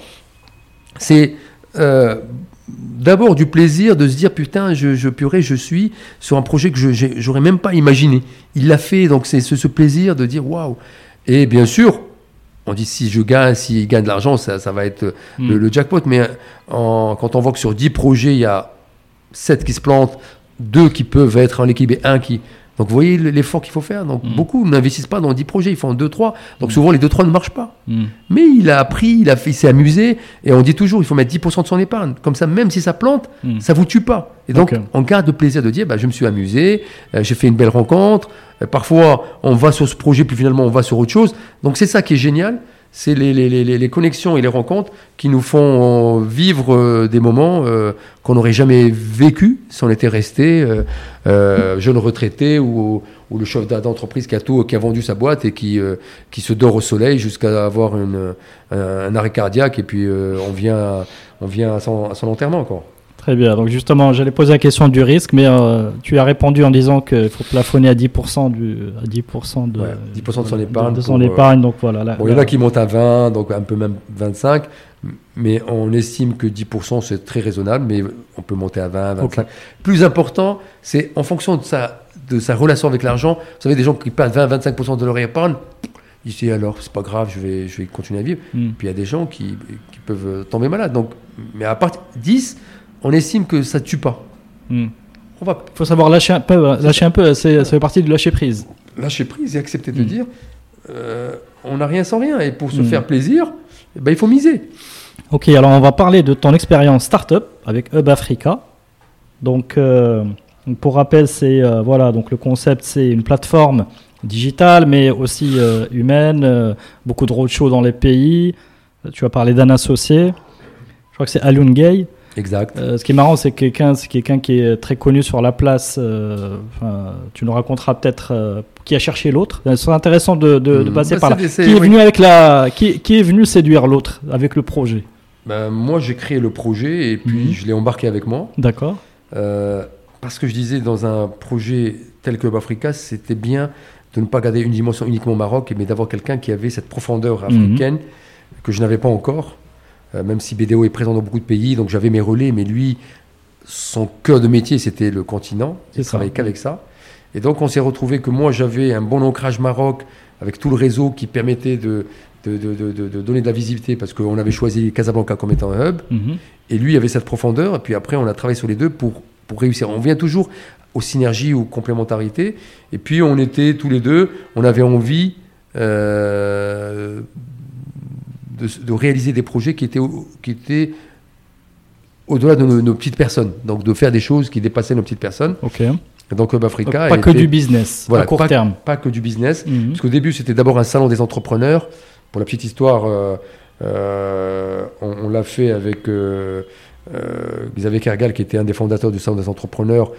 c'est euh, d'abord du plaisir de se dire putain, je, je purée, je suis sur un projet que je n'aurais même pas imaginé. Il l'a fait, donc c'est ce, ce, plaisir de dire waouh, et bien sûr, on dit si je gagne, s'il gagne de l'argent, ça, ça, va être hmm. le, jackpot. Mais quand on voit que sur 10 projets, il y a 7 qui se plantent, 2 qui peuvent être en équipe et 1 qui, donc vous voyez l'effort qu'il faut faire. Donc mm. beaucoup n'investissent pas dans 10 projets, ils font 2 3. Donc mm. souvent les 2 3 ne marchent pas. Mm. Mais il a appris, il a fait, il s'est amusé et on dit toujours il faut mettre 10 de son épargne. Comme ça même si ça plante, ça vous tue pas. Et donc on garde le plaisir de dire bah, je me suis amusé, euh, j'ai fait une belle rencontre. Euh, parfois on va sur ce projet puis finalement on va sur autre chose. Donc c'est ça qui est génial c'est les, les, les, les, connexions et les rencontres qui nous font vivre euh, des moments euh, qu'on n'aurait jamais vécu si on était resté euh, jeune retraité ou, ou le chef d'entreprise qui a tout, qui a vendu sa boîte et qui, qui se dort au soleil jusqu'à avoir une, un, arrêt cardiaque et puis on vient, on vient à son, à son enterrement encore. Très bien. Donc justement, j'allais poser la question du risque, mais euh, tu as répondu en disant qu'il faut plafonner à 10% du à 10% de, 10% de son épargne. De, son épargne. Donc voilà. il y en a qui montent à 20, donc un peu même 25, mais on estime que 10% c'est très raisonnable, mais on peut monter à 20, 25. Plus important, c'est en fonction de sa de sa relation avec l'argent. Vous savez, des gens qui perdent 20-25% de leur épargne. Ils disent alors c'est pas grave, je vais, je vais continuer à vivre. Hmm. Puis il y a des gens qui, qui peuvent tomber malades. Donc, mais à partir 10, on estime que ça ne tue pas. Il hmm. faut savoir lâcher un peu, lâcher un peu ça fait partie du lâcher prise. Lâcher prise et accepter de hmm. dire euh, on n'a rien sans rien. Et pour se hmm. faire plaisir, eh ben, il faut miser. Ok, alors on va parler de ton expérience startup avec Hub Africa. Donc, euh, pour rappel, c'est euh, voilà, donc le concept, c'est une plateforme digitale, mais aussi humaine, beaucoup de roadshows dans les pays. Tu as parlé d'un associé. Je crois que c'est Alun Gay. Exact. Euh, ce qui est marrant, c'est quelqu'un, c'est quelqu'un qui est très connu sur la place. Euh, tu nous raconteras peut-être euh, qui a cherché l'autre. Ce serait intéressant de, de, hmm. passer bah, par là. Qui est venu avec la, qui, qui est venu séduire l'autre avec le projet? Ben, moi, j'ai créé le projet et puis hmm. je l'ai embarqué avec moi. D'accord. parce que je disais dans un projet tel que Africa, c'était bien de ne pas garder une dimension uniquement Maroc, mais d'avoir quelqu'un qui avait cette profondeur hmm. africaine que je n'avais pas encore. Euh, même si BDO est présent dans beaucoup de pays, donc j'avais mes relais, mais lui, son cœur de métier, c'était le continent. Il travaillait qu'avec ça. Et donc, on s'est retrouvé que moi, j'avais un bon ancrage Maroc, avec tout le réseau qui permettait de, de, de, donner de la visibilité, parce qu'on avait choisi Casablanca comme étant un hub. Mhm. Et lui avait cette profondeur. Et puis après, on a travaillé sur les deux pour, pour réussir. On vient toujours aux synergies ou complémentarités. Et puis, on était tous les deux, on avait envie euh, de, réaliser des projets qui étaient, qui étaient au-delà de nos, petites personnes. Donc de faire des choses qui dépassaient nos petites personnes. donc Hub Africa. pas que du business, à court terme. Pas que du business. Mhm. Parce qu'au début, c'était d'abord un salon des entrepreneurs. Pour la petite histoire, euh, euh, on, l'a fait avec euh, Xavier Kergal, qui était un des fondateurs du salon des entrepreneurs.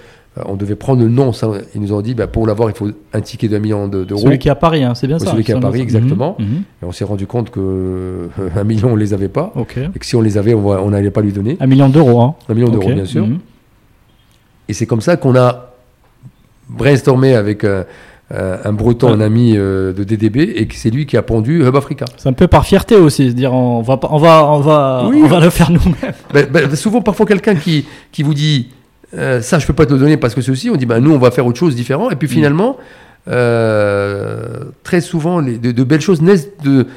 on devait prendre le nom. ils nous ont dit, bah, pour l'avoir, il faut un ticket d'un million d'euros. Celui qui est à Paris, hein, c'est bien ça. Celui qui est à Paris, exactement. Mhm, mhm. Et on s'est rendu compte qu'un million, on ne les avait pas. Et que si on les avait, on n'allait pas lui donner. Un million d'euros, hein. Un million d'euros, bien sûr. Et c'est comme ça qu'on a brainstormé avec euh, euh, un breton, un ami euh, de DDB, et c'est lui qui a pondu Hub Africa. C'est un peu par fierté aussi, se dire on va, on va, on va, on va le faire nous-mêmes. Ben, ben, souvent, parfois, quelqu'un qui, qui vous dit ça, je peux pas te le donner parce que ceci, on dit bah, nous, on va faire autre chose différent, et puis mm. finalement, très souvent, les, de, belles choses naissent de.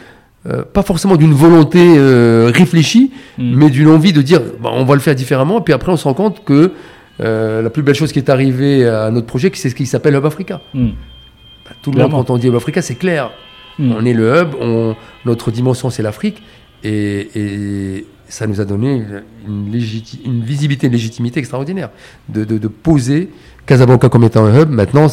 pas forcément d'une volonté réfléchie, mm. mais d'une envie de dire bah, on va le faire différemment. Et puis après, on se rend compte que euh, la plus belle chose qui est arrivée à notre projet, c'est ce qui s'appelle Hub Africa. Hmm. Tout le monde, quand on dit Hub Africa, c'est clair. Hmm. On est le hub, notre dimension, c'est l'Afrique. Et, ça nous a donné une, une visibilité, une légitimité extraordinaire de, poser Casablanca comme étant un hub. Maintenant,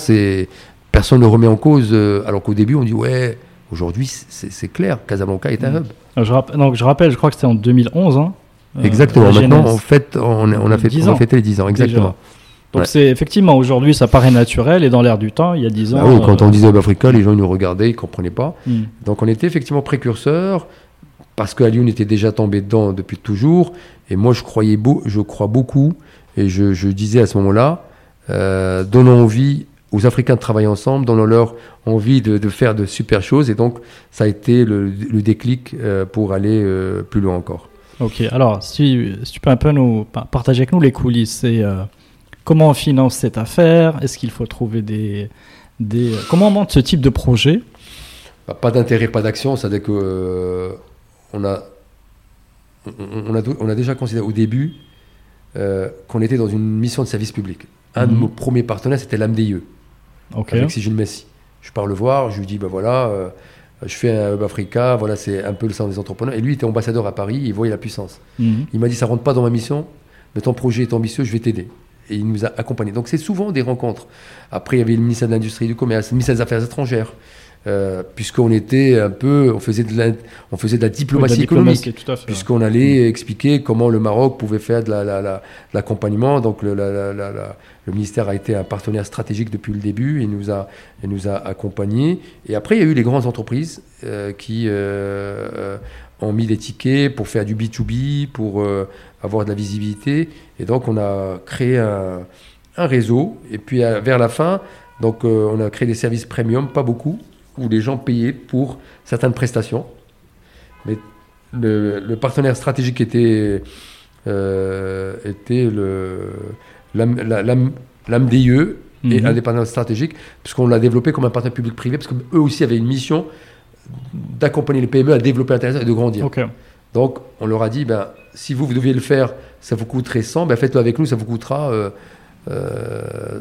personne ne remet en cause, euh, alors qu'au début, on dit ouais, aujourd'hui, c'est clair, Casablanca est un hmm. hub. Je, donc, je rappelle, je crois que c'était en 2011. Hein, euh, exactement. Maintenant, en fait, on, a fait, on a fêté les 10 ans. Exactement. Donc c'est effectivement aujourd'hui ça paraît naturel et dans l'air du temps il y a 10 ans. Ah oui, quand on euh, disait Africa, les gens ils nous regardaient, ils comprenaient pas. Hmm. Donc on était effectivement précurseurs parce que Lyon était déjà tombé dedans depuis toujours et moi je croyais beau, je crois beaucoup et je, disais à ce moment-là euh, donnons envie aux Africains de travailler ensemble, donnons leur envie de, faire de super choses et donc ça a été le, déclic pour aller plus loin encore. Ok, alors si, tu peux un peu nous partager avec nous les coulisses, c'est euh, comment on finance cette affaire? Est-ce qu'il faut trouver des, des comment on monte ce type de projet? Bah, Pas d'intérêt, pas d'action, c'est-à-dire que euh, on a on a, on a déjà considéré au début euh, qu'on était dans une mission de service public. Un de nos mhm. premiers partenaires, c'était l'AMDIE, okay. avec Sigil Messi. Je pars le voir, je lui dis, ben voilà, je fais un Hub Africa, voilà, c'est un peu le centre des entrepreneurs. Et lui, il était ambassadeur à Paris, il voyait la puissance. Mhm. Il m'a dit, ça rentre pas dans ma mission, mais ton projet est ambitieux, je vais t'aider. Et il nous a accompagnés. Donc c'est souvent des rencontres. Après, il y avait le ministère de l'Industrie et du Commerce, le ministère des Affaires étrangères. Euh, puisqu'on était un peu, on faisait de la, on faisait de la diplomatie, économique, puisqu'on allait expliquer comment le Maroc pouvait faire de l'accompagnement. Donc le, le, ministère a été un partenaire stratégique depuis le début et nous a, et nous a accompagnés. Et après, il y a eu les grandes entreprises euh, qui euh, ont mis des tickets pour faire du B2B, pour avoir de la visibilité. Et donc on a créé un, un réseau. Et puis vers la fin, donc on a créé des services premium, pas beaucoup où les gens payaient pour certaines prestations. Mais le, partenaire stratégique était, euh, était le, l'AMDIE et mhm. un des partenaires stratégiques, puisqu'on l'a développé comme un partenaire public-privé, parce qu'eux aussi avaient une mission d'accompagner les PME à développer l'intérêt et de grandir. Donc, on leur a dit, ben, si vous, vous deviez le faire, ça vous coûterait 100, ben, faites-le avec nous, ça vous coûtera euh, euh,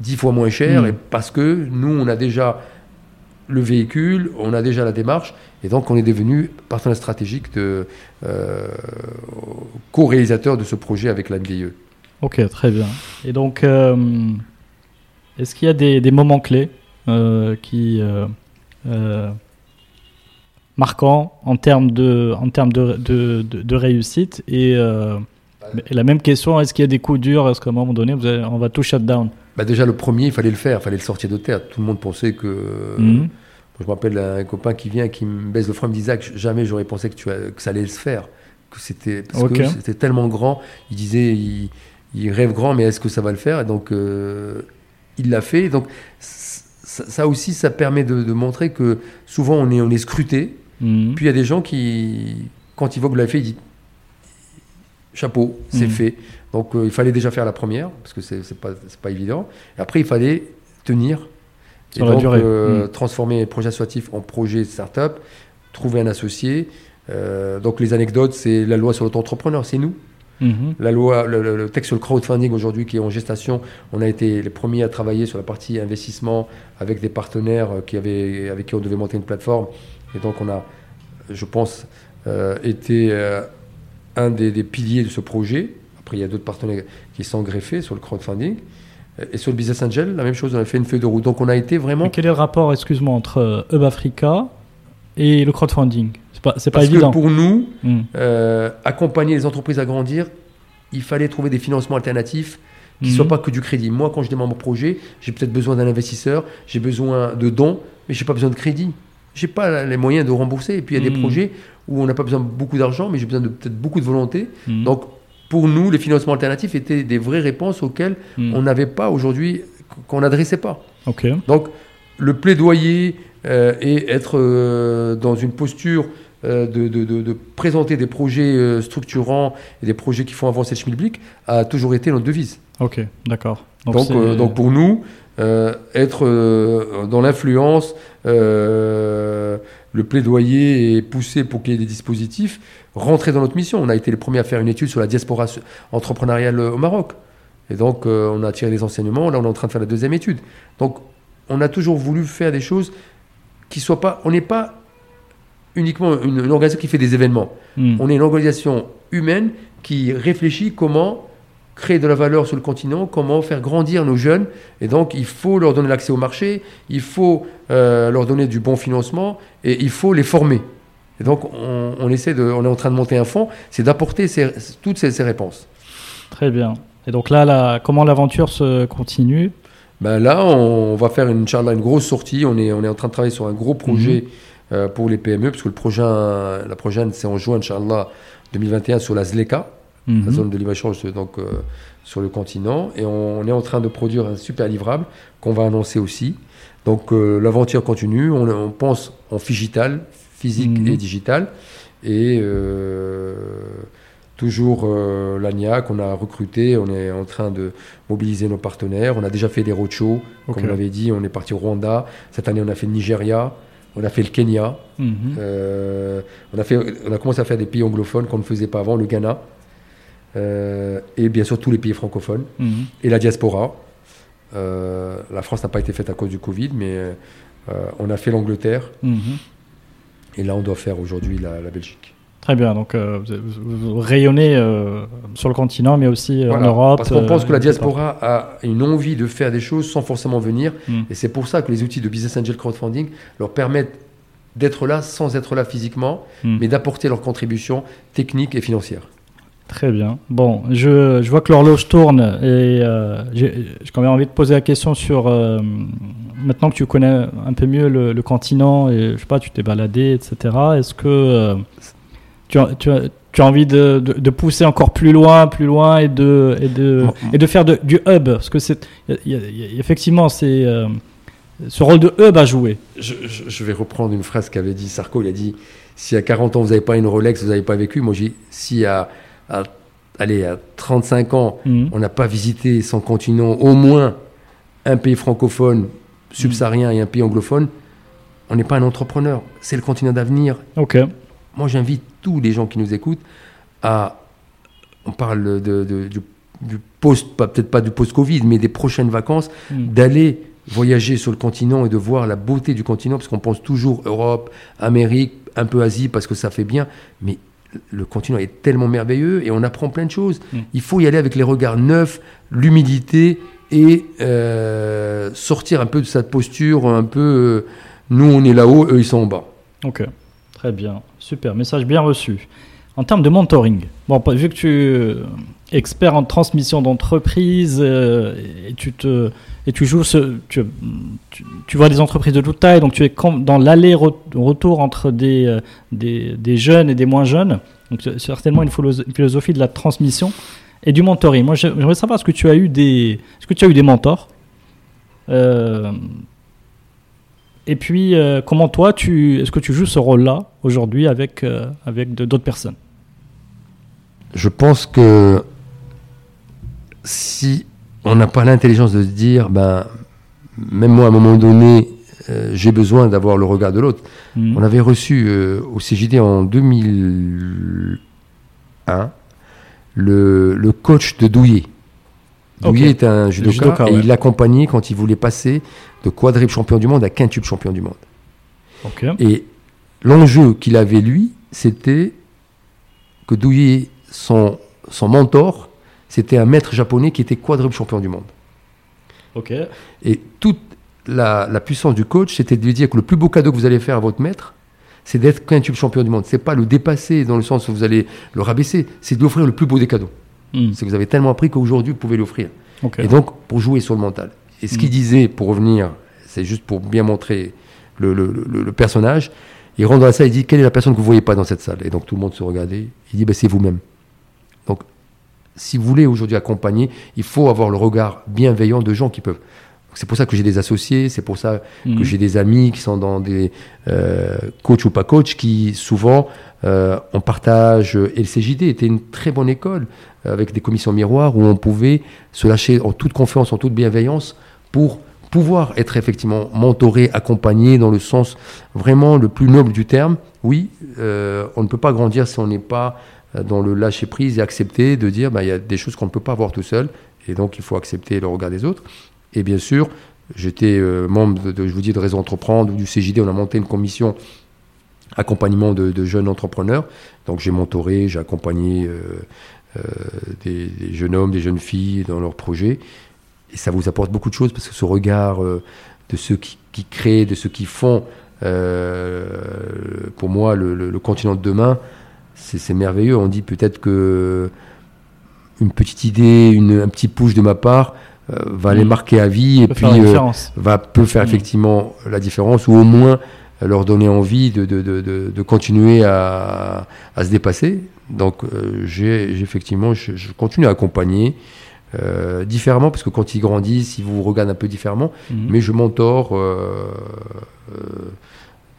10 fois moins cher, mhm. et parce que nous, on a déjà le véhicule, on a déjà la démarche, et donc on est devenu partenaire stratégique de euh, co-réalisateur de ce projet avec la Ok, très bien. Et donc, euh, est-ce qu'il y a des, moments clés euh, qui marquants en termes de, en termes de, de, réussite et, la même question, est-ce qu'il y a des coups durs? Est-ce qu'à un moment donné, on va tout shut down? Bah déjà, le premier, il fallait le faire, il fallait le sortir de terre. Tout le monde pensait que. Mhm. Je me rappelle un copain qui vient, qui me baisse le front, me disait que jamais j'aurais pensé que, tu que ça allait se faire. Que c'était, parce que c'était tellement grand. Il disait, il, rêve grand, mais est-ce que ça va le faire? Et donc, euh, il l'a fait. donc, ça, aussi, ça permet de, montrer que souvent, on est, on est scruté. Mhm. Puis il y a des gens qui, quand ils voient que vous l'avez fait, ils disent chapeau, c'est mhm. fait. Donc euh, il fallait déjà faire la première, parce que c'est pas, pas évident. Et après, il fallait tenir. et donc, euh, mhm. transformer les projets associatifs en projet start-up, trouver un associé. Euh, donc les anecdotes, c'est la loi sur l'auto-entrepreneur, c'est nous. Mhm. La loi, le, texte sur le crowdfunding aujourd'hui qui est en gestation, on a été les premiers à travailler sur la partie investissement avec des partenaires qui avaient, avec qui on devait monter une plateforme. Et donc on a, je pense, été un des, piliers de ce projet. Après, il y a d'autres partenaires qui sont greffés sur le crowdfunding. Et sur le Business Angel, la même chose, on a fait une feuille de route. Donc on a été vraiment. quel est le rapport, excuse-moi, entre euh, Hub Africa et le crowdfunding C'est pas, pas Parce que pour nous, hmm. euh, accompagner les entreprises à grandir, il fallait trouver des financements alternatifs qui ne hmm. soient pas que du crédit. Moi, quand je démarre mon projet, j'ai peut-être besoin d'un investisseur, j'ai besoin de dons, mais je n'ai pas besoin de crédit. Je n'ai pas les moyens de rembourser. Et puis il y a des hmm. projets où on n'a pas besoin de beaucoup d'argent, mais j'ai besoin de peut-être beaucoup de volonté. Donc pour nous, les financements alternatifs étaient des vraies réponses auxquelles hmm. on n'avait pas aujourd'hui, qu'on n'adressait pas. Donc, le plaidoyer et être euh, dans une posture euh, de, présenter des projets structurants et des projets qui font avancer le schmilblick a toujours été notre devise. Ok, d'accord. Donc, donc, pour nous, être dans l'influence, le plaidoyer et pousser pour qu'il y ait des dispositifs, rentrer dans notre mission. On a été les premiers à faire une étude sur la diaspora entrepreneuriale au Maroc. Et donc, euh, on a tiré des enseignements. Là, on est en train de faire la deuxième étude. Donc, on a toujours voulu faire des choses qui soient pas. On n'est pas uniquement une, organisation qui fait des événements. Hmm. On est une organisation humaine qui réfléchit comment créer de la valeur sur le continent, comment faire grandir nos jeunes. Et donc, il faut leur donner l'accès au marché, il faut euh, leur donner du bon financement et il faut les former. Et donc, on, essaie de, on est en train de monter un fonds, c'est d'apporter toutes ces, réponses. Très bien. Et donc là, comment l'aventure se continue? Ben Là, on, va faire une, une grosse sortie. On est, on est en train de travailler sur un gros projet mhm. euh, pour les PME, parce que le prochain, la prochaine, c'est en juin, Inch'Allah, 2021, sur la ZLECA la mhm. zone de libre-échange donc, euh, sur le continent. Et on, est en train de produire un super livrable qu'on va annoncer aussi. Donc euh, l'aventure continue, on, pense en digital, physique mhm. et digital. Et euh, toujours l'ANIAC, on a recruté, on est en train de mobiliser nos partenaires. On a déjà fait des roadshows, comme on l'avait dit, on est parti au Rwanda. Cette année, on a fait le Nigeria. On a fait le Kenya, mhm. on, a fait, on a commencé à faire des pays anglophones qu'on ne faisait pas avant, le Ghana. Euh, et bien sûr tous les pays francophones, mhm. et la diaspora. Euh, la France n'a pas été faite à cause du Covid, mais euh, on a fait l'Angleterre, mhm. et là on doit faire aujourd'hui la, Belgique. Très bien, donc vous, rayonnez sur le continent, mais aussi en Europe. Parce qu'on pense que la diaspora a une envie de faire des choses sans forcément venir, mhm. et c'est pour ça que les outils de Business Angel Crowdfunding leur permettent d'être là sans être là physiquement, mais d'apporter leur contribution technique et financière. Très bien. Bon, je, je vois que l'horloge tourne et euh, j'ai quand même envie de poser la question sur euh, maintenant que tu connais un peu mieux le, continent et je sais pas, tu t'es baladé, etc. Est-ce que euh, tu, as, tu, tu, as, envie de, de, pousser encore plus loin, plus loin et de, et de, et de faire du hub Parce que c'est effectivement c'est ce rôle de hub à jouer. Je, je, vais reprendre une phrase qu'avait dit Sarko. Il a dit si à 40 ans vous n'avez pas une Rolex, vous n'avez pas vécu. Moi, j'ai si à à, allez, à 35 ans, mhm. on n'a pas visité son continent, au moins un pays francophone, subsaharien et un pays anglophone, on n'est pas un entrepreneur. C'est le continent d'avenir. Ok. Moi, j'invite tous les gens qui nous écoutent à. On parle de, du, post, peut-être pas du post-Covid, mais des prochaines vacances, mhm. d'aller voyager sur le continent et de voir la beauté du continent, parce qu'on pense toujours Europe, Amérique, un peu Asie, parce que ça fait bien. Mais le continent est tellement merveilleux et on apprend plein de choses. Mm. Il faut y aller avec les regards neufs, l'humilité et euh, sortir un peu de cette posture, un peu euh, nous on est là-haut, eux ils sont en bas. Ok, très bien, super, message bien reçu. En termes de mentoring, bon, vu que tu es expert en transmission d'entreprise euh, et tu te et tu joues ce, tu, vois des entreprises de toute taille, donc tu es dans l'aller-retour entre des, des, jeunes et des moins jeunes. Donc certainement une philosophie de la transmission et du mentoring. Moi, j'aimerais savoir est-ce que tu as eu des, est-ce que tu as eu des mentors? Euh, Et puis, euh, comment toi, tu, est-ce que tu joues ce rôle-là aujourd'hui avec, euh, avec d'autres personnes? Je pense que si on n'a pas l'intelligence de se dire, ben, même moi, à un moment donné, euh, j'ai besoin d'avoir le regard de l'autre. Mhm. On avait reçu au CJD en 2001 le, coach de Douillet. Douillet est un judoka, et il l'accompagnait quand il voulait passer de quadruple champion du monde à quintuple champion du monde. Et l'enjeu qu'il avait, lui, c'était que Douillet, son, son mentor, c'était un maître japonais qui était quadruple champion du monde. Et toute la, la puissance du coach, c'était de lui dire que le plus beau cadeau que vous allez faire à votre maître, c'est d'être quintuple champion du monde. C'est pas le dépasser dans le sens où vous allez le rabaisser, c'est de lui offrir le plus beau des cadeaux. Hmm. C'est que vous avez tellement appris qu'aujourd'hui, vous pouvez l'offrir. Et donc, pour jouer sur le mental. Et ce qu'il Mm. disait, pour revenir, c'est juste pour bien montrer le, le- le- le personnage, il rentre dans la salle, il dit Quelle est la personne que vous ne voyez pas dans cette salle? Et donc, tout le monde se regardait. Il dit ben, C'est vous-même. Donc, si vous voulez aujourd'hui accompagner, il faut avoir le regard bienveillant de gens qui peuvent. C'est pour ça que j'ai des associés, c'est pour ça que j'ai des amis qui sont dans des euh, coach ou pas coach qui souvent euh, on partage et le CJD était une très bonne école euh, avec des commissions miroirs où on pouvait se lâcher en toute confiance, en toute bienveillance pour pouvoir être effectivement mentoré, accompagné dans le sens vraiment le plus noble du terme. Oui, euh, on ne peut pas grandir si on n'est pas euh, dans le lâcher prise et accepter de dire bah, il y a des choses qu'on ne peut pas avoir tout seul et donc il faut accepter le regard des autres. Et bien sûr, j'étais euh, membre de, je vous dis, de Réseau Entreprendre ou du CJD. On a monté une commission accompagnement de, jeunes entrepreneurs. Donc j'ai mentoré, j'ai accompagné euh, euh, des, jeunes hommes, des jeunes filles dans leurs projets. Et ça vous apporte beaucoup de choses parce que ce regard de ceux qui, créent, de ceux qui font, pour moi, le, continent de demain, c'est merveilleux. On dit peut-être que une petite idée, un petit push de ma part euh, va les Mhm. marquer à vie et puis faire la euh, va peut faire Mhm. effectivement la différence ou au moins leur donner envie de, de, de, de, continuer à, à se dépasser. Donc euh, j'ai effectivement, je, je continue à accompagner euh, différemment parce que quand ils grandissent, ils vous regardent un peu différemment. Mhm. Mais je mentor euh, euh,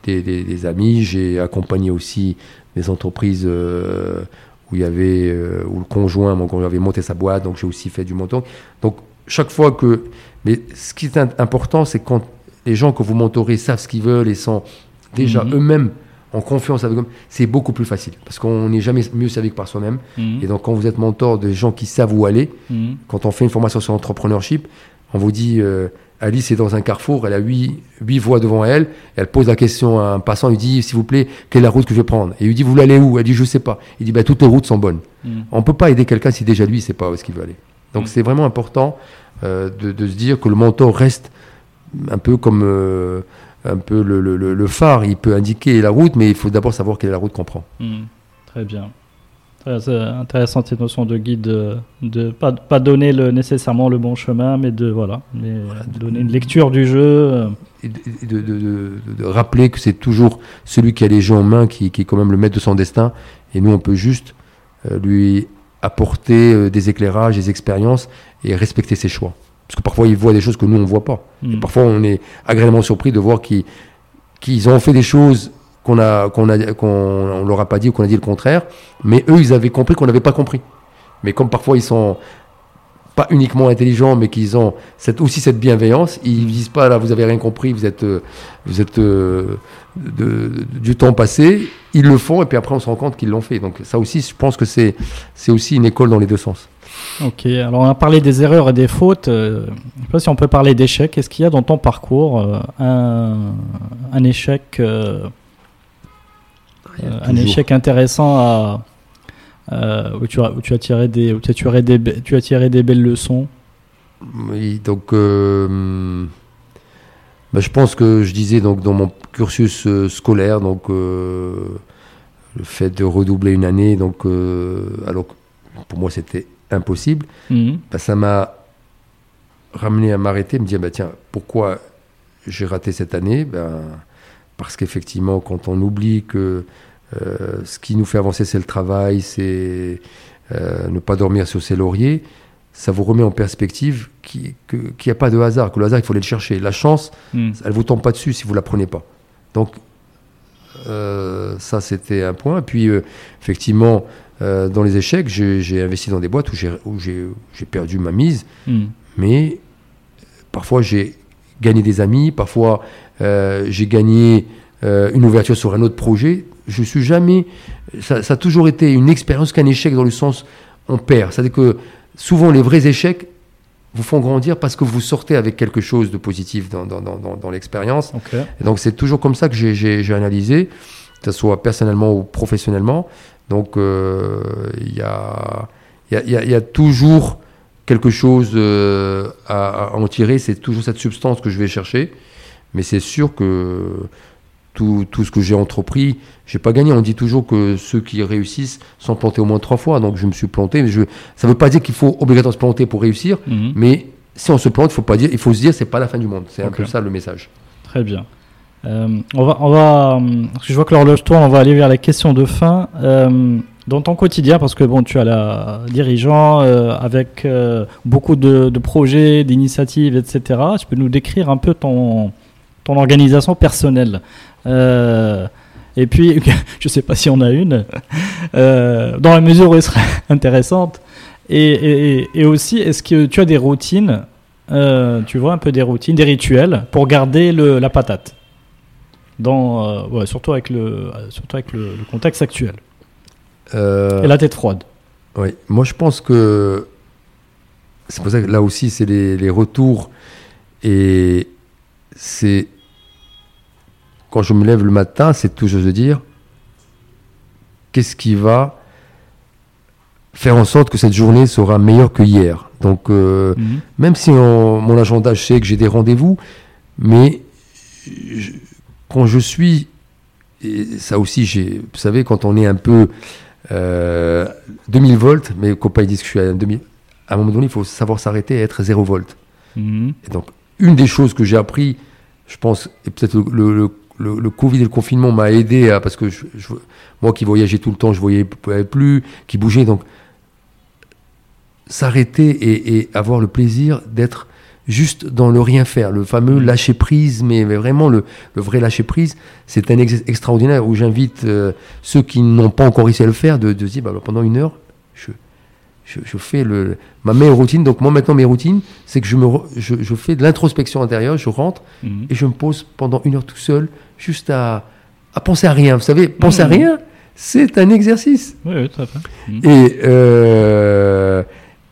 des, des- des amis. J'ai accompagné aussi des entreprises où il y avait où le conjoint, mon conjoint avait monté sa boîte, donc j'ai aussi fait du mentoring. Donc chaque fois que, mais ce qui est important, c'est quand les gens que vous mentorez savent ce qu'ils veulent et sont déjà Mhm. eux-mêmes en confiance avec eux, c'est beaucoup plus facile parce qu'on n'est jamais mieux servi que par soi-même. Mhm. Et donc quand vous êtes mentor de gens qui savent où aller, Mhm. quand on fait une formation sur l'entrepreneurship, on vous dit euh, Alice est dans un carrefour, elle a huit, huit voies devant elle, elle pose la question à un passant, il dit s'il vous plaît, quelle est la route que je vais prendre? Et il lui dit vous voulez aller où? Elle dit je sais pas. Il dit bah, toutes les routes sont bonnes. On peut pas aider quelqu'un si déjà lui il sait pas où est-ce qu'il veut aller. Donc Mm. c'est vraiment important euh, de, de se dire que le mentor reste un peu comme euh, un peu le, le- le- le phare, il peut indiquer la route, mais il faut d'abord savoir quelle est la route qu'on prend. Mhm. Très bien. Très euh, intéressante cette notion de guide, de, de pas, pas donner le, nécessairement le bon chemin, mais de voilà, mais, euh, donner une lecture du jeu. et de, de- de- de- de rappeler que c'est toujours celui qui a les jeux en main qui, qui est quand même le maître de son destin. Et nous, on peut juste lui apporter euh, des éclairages, des expériences et respecter ses choix. Parce que parfois, il voit des choses que nous, on ne voit pas. Et mhm. parfois, on est agréablement surpris de voir qu'ils ont fait des choses qu'on a, qu'on a, qu'on on leur a pas dit ou qu'on a dit le contraire. Mais eux, ils avaient compris qu'on n'avait pas compris. Mais comme parfois, ils sont pas uniquement intelligents, mais qu'ils ont cette, aussi cette bienveillance. Ils ne disent pas là, vous avez rien compris, vous êtes, euh, vous êtes euh, de- de- du temps passé. Ils le font et puis après on se rend compte qu'ils l'ont fait. Donc ça aussi, je pense que c'est, c'est aussi une école dans les deux sens. Ok, alors on a parlé des erreurs et des fautes. euh, je ne sais pas si on peut parler d'échecs. Est-ce qu'il y a dans ton parcours euh, un, un échec, un Toujours. échec intéressant à, euh, où, tu as, où tu as tiré des, où tu as tiré des, tu as tiré des belles leçons. Oui, donc euh, bah, je pense que je disais donc dans mon cursus euh, scolaire, donc euh, le fait de redoubler une année, donc alors que pour moi c'était impossible, bah, ça m'a ramené à m'arrêter, me dire bah tiens pourquoi j'ai raté cette année, ben parce qu'effectivement quand on oublie que euh, ce qui nous fait avancer c'est le travail, c'est euh, ne pas dormir sur ses lauriers, ça vous remet en perspective qu'il n'y a pas de hasard, que le hasard il faut aller le chercher. La chance, Mhm. elle vous tombe pas dessus si vous la prenez pas. Donc euh, ça c'était un point. Puis effectivement dans les échecs, j'ai investi dans des boîtes où j'ai perdu ma mise, Mhm. mais parfois j'ai gagné des amis, parfois j'ai gagné une ouverture sur un autre projet. Je suis jamais, ça, ça a toujours été une expérience qu'un échec dans le sens on perd. C'est-à-dire que souvent les vrais échecs vous font grandir parce que vous sortez avec quelque chose de positif dans, dans, dans, l'expérience. Donc c'est toujours comme ça que j'ai- analysé, que ce soit personnellement ou professionnellement. Donc euh, il y, a, y, a, y a- y a toujours quelque chose à, en tirer, c'est toujours cette substance que je vais chercher. Mais c'est sûr que tout, tout, ce que j'ai entrepris, j'ai pas gagné. On dit toujours que ceux qui réussissent sont plantés au moins trois fois. Donc je me suis planté. Mais je, ça ne veut pas dire qu'il faut obligatoirement se planter pour réussir. Mhm. Mais si on se plante, il faut pas dire, il faut se dire, c'est pas la fin du monde. C'est un peu ça le message. Très bien. Euh, on va, on va, parce que je vois que l'horloge tourne, on va aller vers la question de fin. Euh, dans ton quotidien, parce que bon, tu as la dirigeant euh, avec beaucoup de, de projets, d'initiatives, etc. Tu peux nous décrire un peu ton, ton organisation personnelle. Et puis, je ne sais pas si on a une, dans la mesure où elle serait intéressante. Et, et, aussi, est-ce que tu as des routines, tu vois, un peu des routines, des rituels pour garder le, la patate dans, euh, surtout avec le, surtout avec le, contexte actuel. Euh, et la tête froide. Oui, moi je pense que c'est pour ça que là aussi c'est les, les, retours et c'est quand je me lève le matin, c'est toujours de dire qu'est-ce qui va faire en sorte que cette journée sera meilleure que hier? Donc euh, mhm. même si mon agenda, je sais que j'ai des rendez-vous, mais je, quand je suis, et ça aussi, j'ai, vous savez, quand on est un peu euh, 2000 volts, mes copains disent que je suis à 2000, à un moment donné, il faut savoir s'arrêter et être 0 volts. Et donc, une des choses que j'ai appris, je pense, et peut-être le, le, le, Covid et le confinement m'a aidé à, parce que moi qui voyageais tout le temps, je voyais plus, qui bougeait, donc s'arrêter et, avoir le plaisir d'être juste dans le rien faire, le fameux lâcher prise, mais, vraiment le, vrai lâcher prise, c'est un extraordinaire où j'invite euh, ceux qui n'ont pas encore réussi à le faire de, dire bah, pendant une heure, je, je, fais le, ma meilleure routine. Donc moi maintenant mes routines, c'est que je, me, je, fais de l'introspection intérieure, je rentre mhm. et je me pose pendant une heure tout seul, juste à, à penser à rien. Vous savez, penser à mhm. rien, c'est un exercice. Oui, oui, tout à fait. Mhm. Et euh,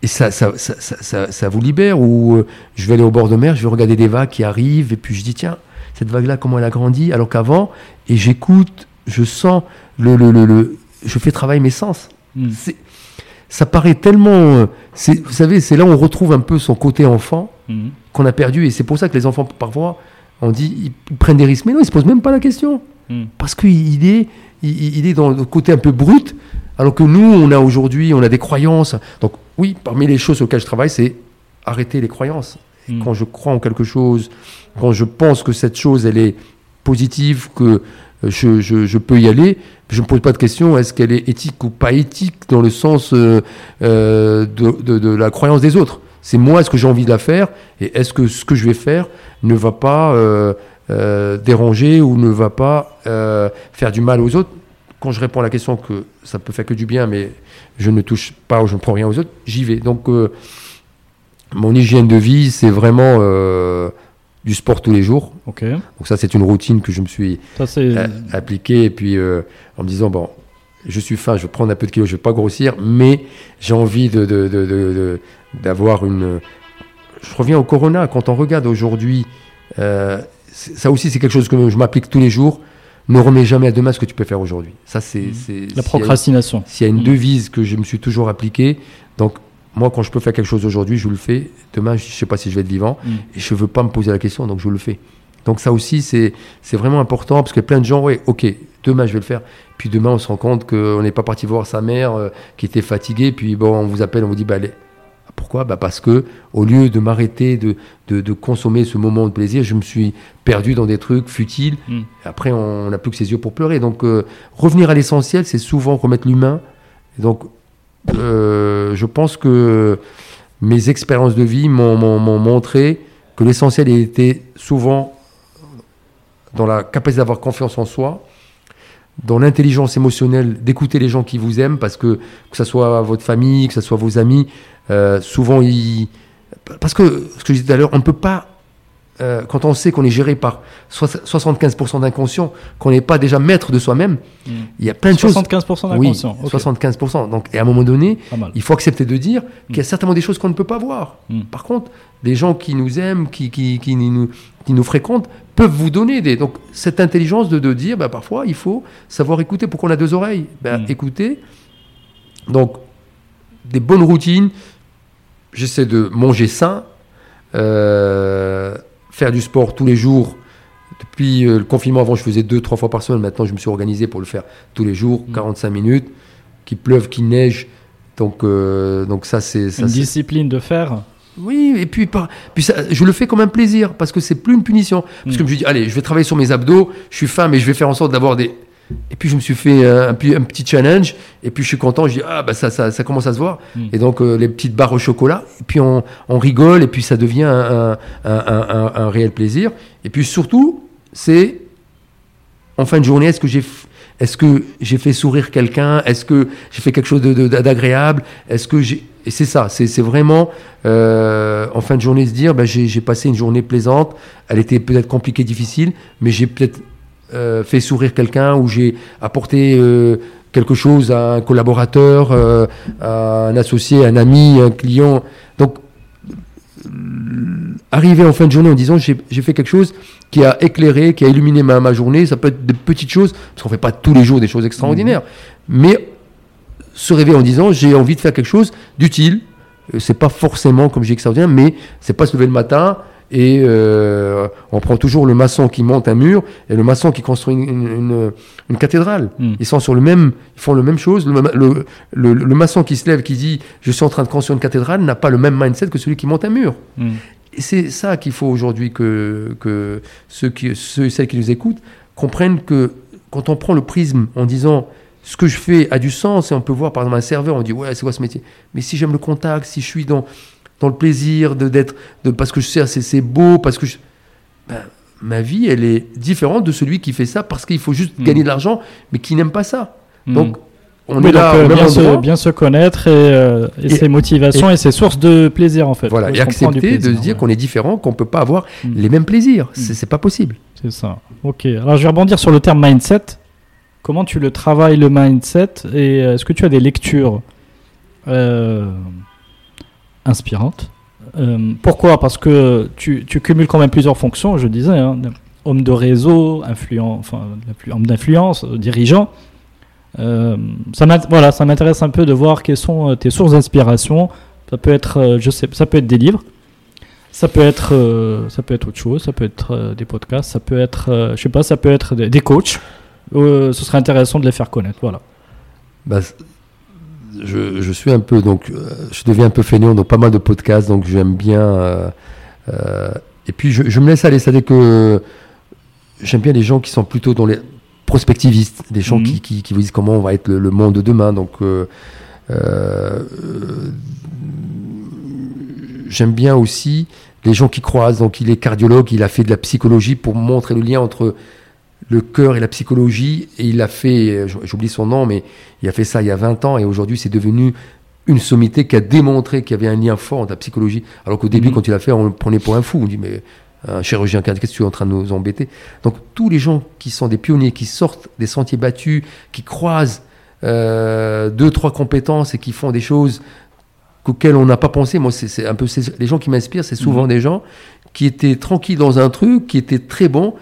et ça, ça, ça, ça, vous libère. Ou euh, je vais aller au bord de mer, je vais regarder des vagues qui arrivent, et puis je dis, tiens, cette vague-là, comment elle a grandi, alors qu'avant, et j'écoute, je sens, le, le, le, je fais travailler mes sens. Hmm. Ça paraît tellement. Euh, vous savez, c'est là où on retrouve un peu son côté enfant hmm. qu'on a perdu, et c'est pour ça que les enfants, parfois, on dit, ils prennent des risques, mais non, ils ne se posent même pas la question. Hmm. Parce qu'il est, il, il est dans le côté un peu brut, alors que nous, on a aujourd'hui, on a des croyances. Donc oui, parmi les choses auxquelles je travaille, c'est arrêter les croyances. Hmm. Quand je crois en quelque chose, quand je pense que cette chose, elle est positive, que je, peux y aller, je ne me pose pas de question, est-ce qu'elle est éthique ou pas éthique dans le sens euh, euh, de, la croyance des autres? C'est moi, est-ce que j'ai envie de la faire, et est-ce que ce que je vais faire ne va pas euh, déranger ou ne va pas faire du mal aux autres? Quand je réponds à la question que ça peut faire que du bien, mais je ne touche pas ou je ne prends rien aux autres, j'y vais. Donc, mon hygiène de vie, c'est vraiment du sport tous les jours. Donc ça, c'est une routine que je me suis appliquée. Et puis, euh, en me disant, bon, je suis faim, je vais prendre un peu de kilos, je ne vais pas grossir, mais j'ai envie d'avoir de, une... Je reviens au Corona, quand on regarde aujourd'hui, ça aussi, c'est quelque chose que je m'applique tous les jours ne remets jamais à demain ce que tu peux faire aujourd'hui. Ça, c'est mmh. la procrastination. S'il y a une, mmh. devise que je me suis toujours appliquée, donc moi, quand je peux faire quelque chose aujourd'hui, je le fais. Demain, je ne sais pas si je vais être vivant mmh. et je ne veux pas me poser la question, donc je le fais. Donc ça aussi, c'est vraiment important parce que plein de gens, ouais, ok, demain je vais le faire. Puis demain, on se rend compte qu'on n'est pas parti voir sa mère euh, qui était fatiguée. Puis bon, on vous appelle, on vous dit, bah, allez, pourquoi? Bah Parce que au lieu de m'arrêter de, de, consommer ce moment de plaisir, je me suis perdu dans des trucs futiles. Hmm. Après, on n'a plus que ses yeux pour pleurer. Donc, euh, revenir à l'essentiel, c'est souvent remettre l'humain. Donc, je pense que mes expériences de vie m'ont montré que l'essentiel était souvent dans la capacité d'avoir confiance en soi, dans l'intelligence émotionnelle, d'écouter les gens qui vous aiment, parce que que ce soit votre famille, que ce soit vos amis, euh, souvent, il... parce que ce que je disais tout à l'heure, on ne peut pas, euh, quand on sait qu'on est géré par 75% d'inconscient, qu'on n'est pas déjà maître de soi-même, hmm. il y a plein de 75% choses. 75% d'inconscient. Oui, 75%. Donc, et à un moment donné, il faut accepter de dire qu'il y a hmm. certainement des choses qu'on ne peut pas voir. Hmm. Par contre, les gens qui nous aiment, qui, qui, qui, nous, qui nous fréquentent, peuvent vous donner des. Donc, cette intelligence de, de dire, bah, parfois, il faut savoir écouter. Pourquoi on a deux oreilles ben, Écouter. Donc, des bonnes routines, j'essaie de manger sain, faire du sport tous les jours. Depuis le confinement, avant, je faisais deux, trois fois par semaine. Maintenant, je me suis organisé pour le faire tous les jours, 45 mmh. minutes. Qu'il pleuve, qu'il neige. Donc, donc ça, c'est... Une discipline de faire oui, et puis, puis ça, je le fais comme un plaisir, parce que c'est plus une punition. Parce que je me dis, allez, je vais travailler sur mes abdos, je suis faim, mais je vais faire en sorte d'avoir des... Et puis je me suis fait un, un, petit challenge, et puis je suis content, je dis, ah, bah ça, ça, ça commence à se voir. Mm. Et donc euh, les petites barres au chocolat, et puis on, on rigole, et puis ça devient un, un, un réel plaisir. Et puis surtout, c'est en fin de journée, est-ce que j'ai est-ce que j'ai fait sourire quelqu'un? Est-ce que j'ai fait quelque chose d'agréable? Est-ce que j'ai et c'est ça, c'est vraiment euh, en fin de journée se dire, ben, j'ai passé une journée plaisante. Elle était peut-être compliquée, difficile, mais j'ai peut-être euh, fait sourire quelqu'un ou j'ai apporté euh, quelque chose à un collaborateur, à un associé, un ami, un client. Donc arriver en fin de journée en disant j'ai fait quelque chose qui a éclairé, qui a illuminé ma, ma, journée. Ça peut être des petites choses, parce qu'on ne fait pas tous les jours des choses extraordinaires. Mmh. Mais se réveiller en disant j'ai envie de faire quelque chose d'utile. Euh, c'est pas forcément, comme j'ai extraordinaire, mais c'est pas se lever le matin et euh, on prend toujours le maçon qui monte un mur et le maçon qui construit une, une, cathédrale. Mmh. Ils sont sur le même, ils font la même chose. Le, le, le, maçon qui se lève, qui dit je suis en train de construire une cathédrale, n'a pas le même mindset que celui qui monte un mur. Mmh c'est ça qu'il faut aujourd'hui que, que ceux, qui, ceux et celles qui nous écoutent comprennent que quand on prend le prisme en disant ce que je fais a du sens, et on peut voir par exemple un serveur, on dit ouais, c'est quoi ce métier? Mais si j'aime le contact, si je suis dans, dans le plaisir de d'être, de, parce que je sais, c'est beau, parce que ben, ma vie, elle est différente de celui qui fait ça parce qu'il faut juste hmm. gagner de l'argent, mais qui n'aime pas ça. Hmm. Donc, on est là euh, bien, se, bien, se, connaître et, euh, ses motivations et, ses sources de plaisir en fait. Voilà, et accepter de se dire qu'on est différent, qu'on ne peut pas avoir mm. les mêmes plaisirs. Mm. C'est pas possible. C'est ça. Ok. Alors je vais rebondir sur le terme mindset. Comment tu le travailles le mindset? Et euh, est-ce que tu as des lectures inspirantes Pourquoi? Parce que tu, cumules quand même plusieurs fonctions, je disais, hein, homme de réseau, influent, enfin, homme d'influence, dirigeant. Euh, ça voilà, ça m'intéresse un peu de voir quelles sont euh, tes sources d'inspiration. Ça peut être, euh, je sais, ça peut être des livres, ça peut être, ça peut être autre chose, ça peut être des podcasts, ça peut être, je sais pas, ça peut être des, coachs. ce serait intéressant de les faire connaître, voilà. Bah, je, je, suis un peu, donc, je deviens un peu fainéant dans pas mal de podcasts, donc j'aime bien. et puis je, je, me laisse aller, c'est-à-dire que j'aime bien les gens qui sont plutôt dans les prospectivistes, des gens mhm. qui, qui, vous disent comment on va être le, monde de demain. Donc, euh, euh, j'aime bien aussi les gens qui croisent. Donc, il est cardiologue, il a fait de la psychologie pour montrer le lien entre le cœur et la psychologie. Et il a fait, j'oublie son nom, mais il a fait ça il y a 20 ans et aujourd'hui, c'est devenu une sommité qui a démontré qu'il y avait un lien fort entre la psychologie. Alors qu'au début, mhm. quand il a fait, on le prenait pour un fou. On dit, mais un chirurgien cardiaque, qu'est-ce que tu es en train de nous embêter? Donc tous les gens qui sont des pionniers, qui sortent des sentiers battus, qui croisent euh, deux, trois compétences et qui font des choses auxquelles on n'a pas pensé, moi c'est un peu les gens qui m'inspirent, c'est souvent mhm. des gens qui étaient tranquilles dans un truc, qui étaient très bons.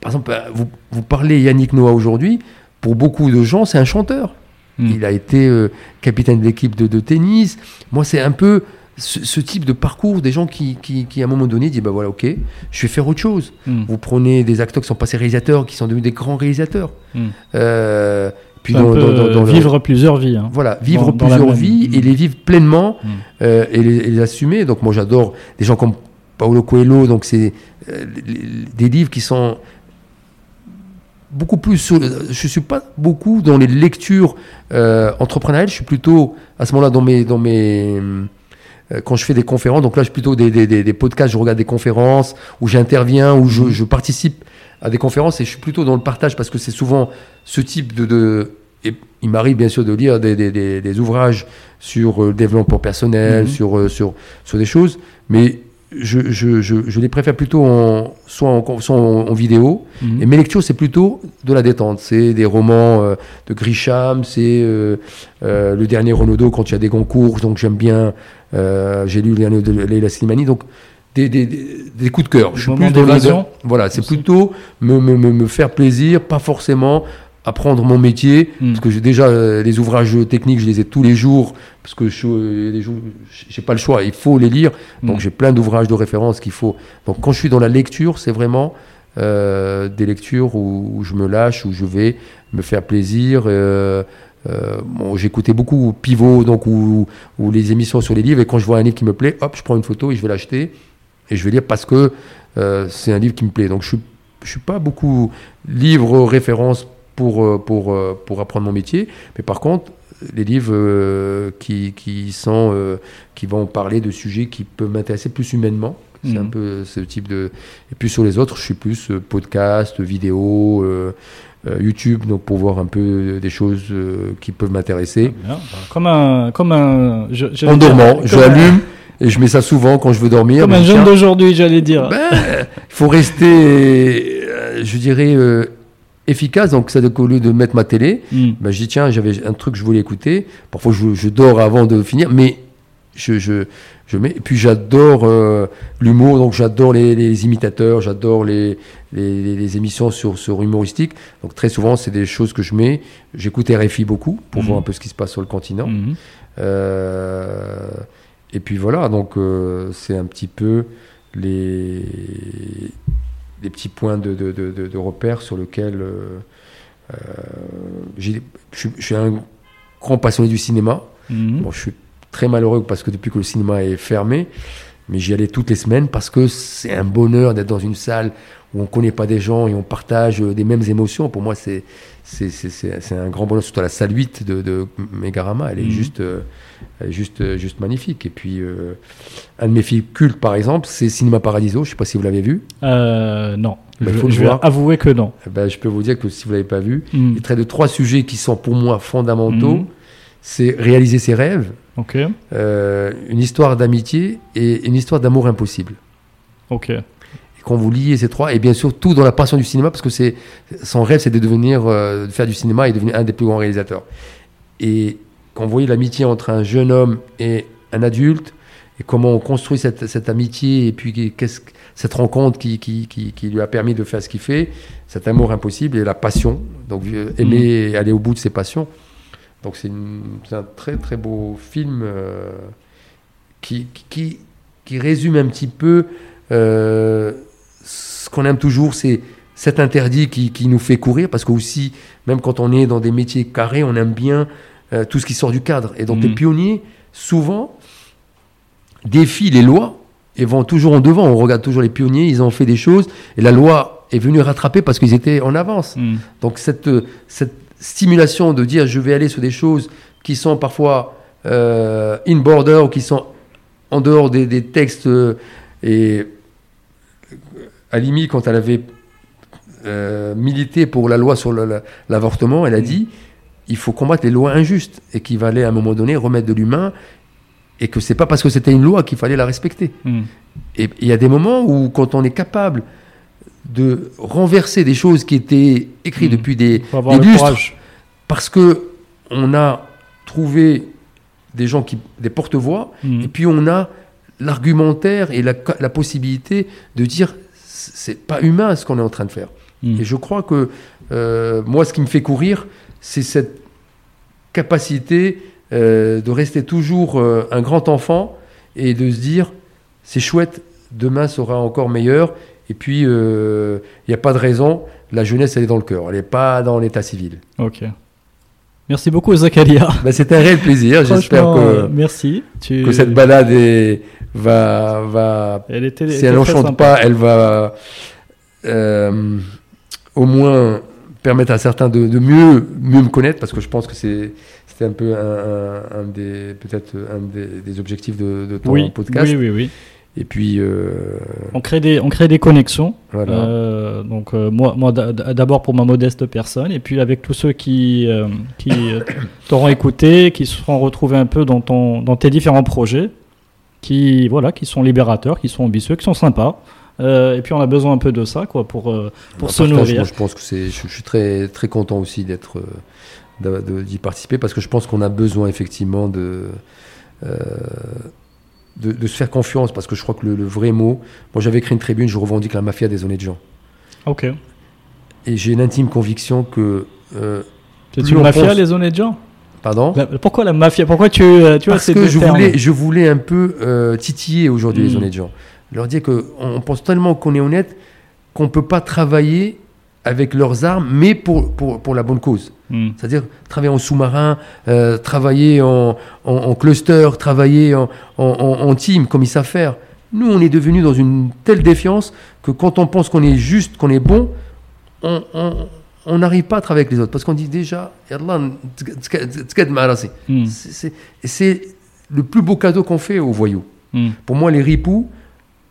Par exemple, euh, vous, vous parlez Yannick Noah aujourd'hui, pour beaucoup de gens, c'est un chanteur. Mhm. Il a été euh, capitaine de l'équipe de, de, tennis. Moi, c'est un peu ce, type de parcours, des gens qui, qui, à un moment donné disent bah voilà, ok, je vais faire autre chose. Hmm. Vous prenez des acteurs qui sont passés réalisateurs, qui sont devenus des grands réalisateurs. Hmm. Euh, puis dans, vivre plusieurs vies. Hein. Voilà, vivre plusieurs vies et les vivre pleinement hmm. euh, et, les, assumer. Donc moi j'adore des gens comme Paolo Coelho, donc c'est des livres qui sont beaucoup plus sur, je suis pas beaucoup dans les lectures entrepreneuriales, je suis plutôt à ce moment-là dans mes dans mes euh, quand je fais des conférences, donc là, je plutôt des, des, des, podcasts, je regarde des conférences où j'interviens, où je, je, participe à des conférences et je suis plutôt dans le partage parce que c'est souvent ce type de, de et il m'arrive bien sûr de lire des, des, des ouvrages sur euh, le développement personnel, mhm. sur, euh, sur, sur des choses, mais je, je, je, je, les préfère plutôt en, soit, en, soit en, vidéo. Mhm. Et mes lectures, c'est plutôt de la détente. C'est des romans de Grisham, c'est le dernier Renaudot quand il y a des concours, donc j'aime bien euh, j'ai lu le de Leila Slimani, donc des, des, des, coups de cœur. Je suis plus dans Voilà, c'est plutôt me, me, me, faire plaisir, pas forcément apprendre mon métier, hmm. parce que j'ai déjà euh, les ouvrages techniques, je les ai tous les jours, parce que je n'ai pas le choix, il faut les lire. Donc hmm. j'ai plein d'ouvrages de référence qu'il faut. Donc quand je suis dans la lecture, c'est vraiment euh, des lectures où, je me lâche, où je vais me faire plaisir. Euh, bon, j'écoutais beaucoup Pivot, donc ou, les émissions sur les livres, et quand je vois un livre qui me plaît, hop, je prends une photo et je vais l'acheter et je vais lire parce que c'est un livre qui me plaît. Donc je suis je suis pas beaucoup livre référence pour, euh, pour, euh, pour apprendre mon métier. Mais par contre, les livres euh, qui, qui, sont, qui vont parler de sujets qui peuvent m'intéresser plus humainement. C'est un mhm. peu ce type de. Et puis sur les autres, je suis plus podcast, vidéo, YouTube, donc pour voir un peu des choses qui peuvent m'intéresser. Ah, bah, comme un. Comme un en dormant, j'allume. Et je mets ça souvent quand je veux dormir. Comme un jeune d'aujourd'hui, j'allais dire. Ben, il faut rester, je dirais, efficace. Donc, ça, au lieu de mettre ma télé, mm. ben, je dis tiens, j'avais un truc que je voulais écouter. Parfois, je, dors avant de finir, mais je, je, je mets. Et puis, j'adore euh, l'humour, donc j'adore les, imitateurs, j'adore les, les, émissions sur, sur humoristique. Donc, très souvent, c'est des choses que je mets. J'écoute RFI beaucoup pour mm. voir un peu ce qui se passe sur le continent. Mm. Euh, et puis voilà, donc euh, c'est un petit peu les des petits points de, de, de, de repère sur lesquels euh, euh je, suis un grand passionné du cinéma. Mhm. Bon, je suis très malheureux parce que depuis que le cinéma est fermé, mais j'y allais toutes les semaines parce que c'est un bonheur d'être dans une salle où on ne connaît pas des gens et on partage des mêmes émotions. Pour moi, c'est c'est un grand bonheur, surtout la salle 8 de, de Megarama. Elle est mhm. juste, euh, juste, juste magnifique. Et puis, euh, un de mes films cultes, par exemple, c'est Cinéma Paradiso. Je ne sais pas si vous l'avez vu. Euh, non. Ben, je, je vais avouer que non. Eh ben, je peux vous dire que si vous ne l'avez pas vu, mhm. il traite de trois sujets qui sont pour moi fondamentaux. Mhm. C'est réaliser ses rêves, une histoire d'amitié et une histoire d'amour impossible. Ok quand vous liez ces trois, et bien sûr tout dans la passion du cinéma, parce que c'est son rêve, c'est de devenir, euh, de faire du cinéma et devenir un des plus grands réalisateurs. Et quand vous voyez l'amitié entre un jeune homme et un adulte, et comment on construit cette, cette amitié, et puis qu'est-ce cette rencontre qui, qui, qui, lui a permis de faire ce qu'il fait, cet amour impossible et la passion, donc euh, aimer mm. aller au bout de ses passions. Donc c'est un très très beau film euh, qui, qui, qui, résume un petit peu ce qu'on aime toujours, c'est cet interdit qui, nous fait courir, parce que aussi, même quand on est dans des métiers carrés, on aime bien euh, tout ce qui sort du cadre. Et donc les mm. pionniers, souvent, défient les lois et vont toujours en devant. On regarde toujours les pionniers, ils ont fait des choses, et la loi est venue rattraper parce qu'ils étaient en avance. Mm. Donc cette, cette stimulation de dire je vais aller sur des choses qui sont parfois euh, in border ou qui sont en dehors des, textes euh, et Alimi, quand elle avait euh, milité pour la loi sur l'avortement, elle a dit il faut combattre les lois injustes et qu'il fallait à un moment donné remettre de l'humain et que c'est pas parce que c'était une loi qu'il fallait la respecter. Hmm. Et il y a des moments où, quand on est capable de renverser des choses qui étaient écrites hmm. depuis des, des lustres, parce que on a trouvé des gens qui, des porte-voix, et puis on a l'argumentaire et la, la, possibilité de dire c'est pas humain ce qu'on est en train de faire. Hmm. Et je crois que euh, moi, ce qui me fait courir, c'est cette capacité euh, de rester toujours euh, un grand enfant et de se dire c'est chouette, demain sera encore meilleur. Et puis, il n'y a pas de raison. La jeunesse, elle est dans le cœur, elle n'est pas dans l'état civil. Ok. Merci beaucoup, Zakaria. Ben, C'était un réel plaisir. J'espère que, merci. que cette balade est, va, va si elle n'enchante pas, elle va euh, au moins permettre à certains de, mieux, mieux me connaître, parce que je pense que c'est c'était un peu un, des peut-être un des, objectifs de, ton podcast. Oui, oui, oui. Et puis euh, on crée des on crée des connexions. Euh, donc moi moi d'abord pour ma modeste personne et puis avec tous ceux qui qui t'auront écouté, qui se seront retrouvés un peu dans ton dans tes différents projets qui, voilà, qui sont libérateurs, qui sont ambitieux, qui sont sympas. Euh, et puis on a besoin un peu de ça quoi, pour, euh, pour se nourrir. je pense que c'est, je, suis très, très content aussi d'être, euh, d'y participer parce que je pense qu'on a besoin effectivement de, de, de, se faire confiance parce que je crois que le, vrai mot, moi j'avais écrit une tribune, je revendique la mafia des honnêtes gens. Ok. et j'ai une intime conviction que. Euh, c'est une mafia, les honnêtes gens? Pardon? Pourquoi la mafia? Pourquoi tu, euh, tu Parce que je voulais, je voulais un peu euh, titiller aujourd'hui les hmm. honnêtes gens. Leur dire qu'on pense tellement qu'on est honnête qu'on ne peut pas travailler avec leurs armes, mais pour, pour, pour la bonne cause. Hmm. C'est-à-dire travailler en sous-marin, euh, travailler en, en, cluster, travailler en, en, team, comme ils savent faire. Nous, on est devenus dans une telle défiance que quand on pense qu'on est juste, qu'on est bon, on n'arrive pas à travailler avec les autres parce qu'on dit déjà, hmm. c'est le plus beau cadeau qu'on fait aux voyous. Hmm. Pour moi, les ripoux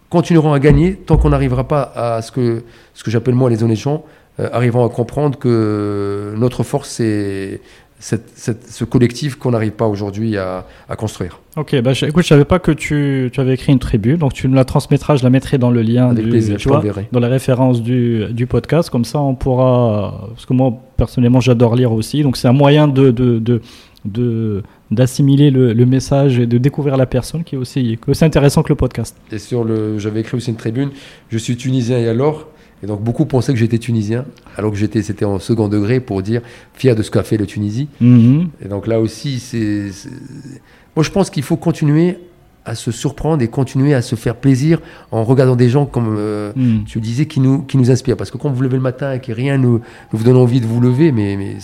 continueront à gagner tant qu'on n'arrivera pas à ce que, ce que j'appelle moi les honnêtes gens, euh, arriveront à comprendre que notre force, c'est ce collectif qu'on n'arrive pas aujourd'hui à, construire. Ok, bah, je, écoute, je savais pas que tu, tu, avais écrit une tribu, donc tu me la transmettras, je la mettrai dans le lien, du, plaisir, tu vois, dans la référence du, du, podcast, comme ça on pourra, parce que moi personnellement j'adore lire aussi, donc c'est un moyen de, de, de, d'assimiler le, le, message et de découvrir la personne qui est aussi, aussi intéressant que le podcast. Et sur le, j'avais écrit aussi une tribune, je suis tunisien et alors et donc beaucoup pensaient que j'étais tunisien, alors que j'étais, c'était en second degré pour dire fier de ce qu'a fait le Tunisie. Mhm. Et donc là aussi, c'est, moi je pense qu'il faut continuer à se surprendre et continuer à se faire plaisir en regardant des gens comme euh, mhm. tu disais qui nous qui nous inspirent. Parce que quand vous levez le matin et que rien ne, ne vous donne envie de vous lever, mais, mais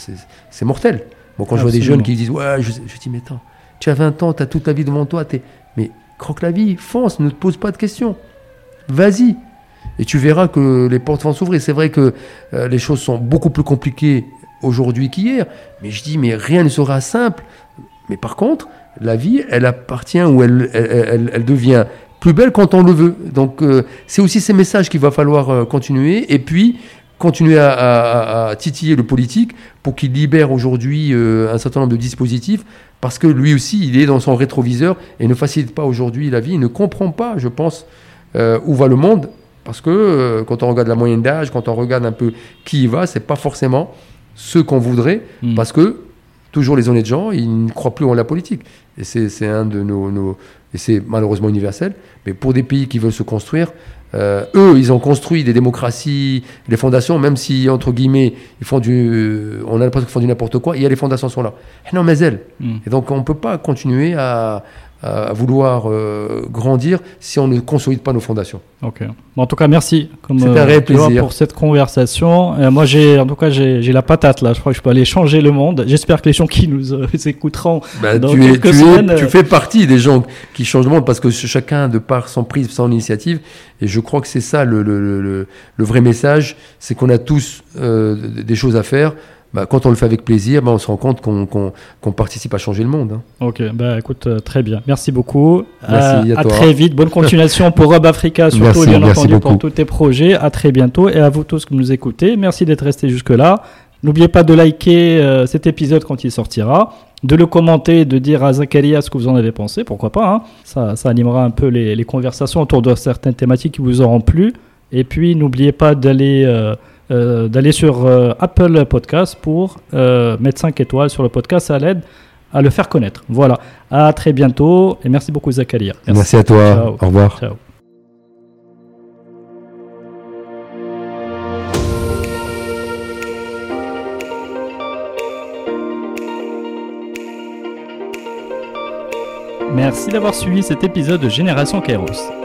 c'est, mortel. Bon, quand je vois des jeunes qui disent ouais, je, je dis mais attends, tu as 20 ans, tu as toute ta vie devant toi, es, mais croque la vie, fonce, ne te pose pas de questions, vas-y et tu verras que les portes vont s'ouvrir. C'est vrai que euh, les choses sont beaucoup plus compliquées aujourd'hui qu'hier, mais je dis, mais rien ne sera simple. Mais par contre, la vie, elle appartient ou elle, elle, devient plus belle quand on le veut. Donc euh, c'est aussi ces messages qu'il va falloir euh, continuer. Et puis, continuer à, titiller le politique pour qu'il libère aujourd'hui un certain nombre de dispositifs, parce que lui aussi, il est dans son rétroviseur et ne facilite pas aujourd'hui la vie, il ne comprend pas, je pense, où va le monde, parce que euh, quand on regarde la moyenne d'âge, quand on regarde un peu qui y va, c'est pas forcément ce qu'on voudrait, hmm. parce que toujours les honnêtes gens, ils ne croient plus en la politique. Et c'est un de nos, et c'est malheureusement universel. Mais pour des pays qui veulent se construire, euh, eux, ils ont construit des démocraties, des fondations, même si entre guillemets, ils font du, on a l'impression qu'ils font du n'importe quoi. Il y a les fondations sont là. Non, mais elles. Hmm. Et donc on peut pas continuer à à vouloir euh, grandir si on ne consolide pas nos fondations. Ok. en tout cas, merci. C'est un réel plaisir pour cette conversation. Euh, moi, j'ai, en tout cas, j'ai, la patate là. Je crois que je peux aller changer le monde. J'espère que les gens qui nous euh, écouteront bah, dans tu quelques semaines, tu fais partie des gens qui changent le monde parce que chacun de par son prise, son initiative. Et je crois que c'est ça le, le, le, le, vrai message, c'est qu'on a tous des choses à faire. Bah, quand on le fait avec plaisir, bah, on se rend compte qu'on participe à changer le monde. Hein. Ok, bah, écoute, euh, très bien. Merci beaucoup. Merci à, très vite. Bonne continuation pour Rob Africa, surtout bien entendu pour tous tes projets. À très bientôt. Et à vous tous qui nous écoutez, merci d'être restés jusque-là. N'oubliez pas de liker euh, cet épisode quand il sortira, de le commenter, de dire à Zakaria ce que vous en avez pensé, pourquoi pas. Hein. Ça, ça, animera un peu les, les, conversations autour de certaines thématiques qui vous auront plu. Et puis, n'oubliez pas d'aller... Euh, euh, d'aller sur euh, Apple Podcast pour euh, mettre 5 étoiles sur le podcast. Ça l'aide à le faire connaître. Voilà. À très bientôt et merci beaucoup, Zakaria. Merci, à toi. Au revoir. Ciao. Merci d'avoir suivi cet épisode de Génération Kairos.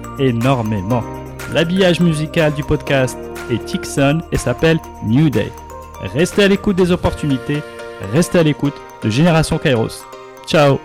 énormément. L'habillage musical du podcast est Tixon et s'appelle New Day. Restez à l'écoute des opportunités, restez à l'écoute de Génération Kairos. Ciao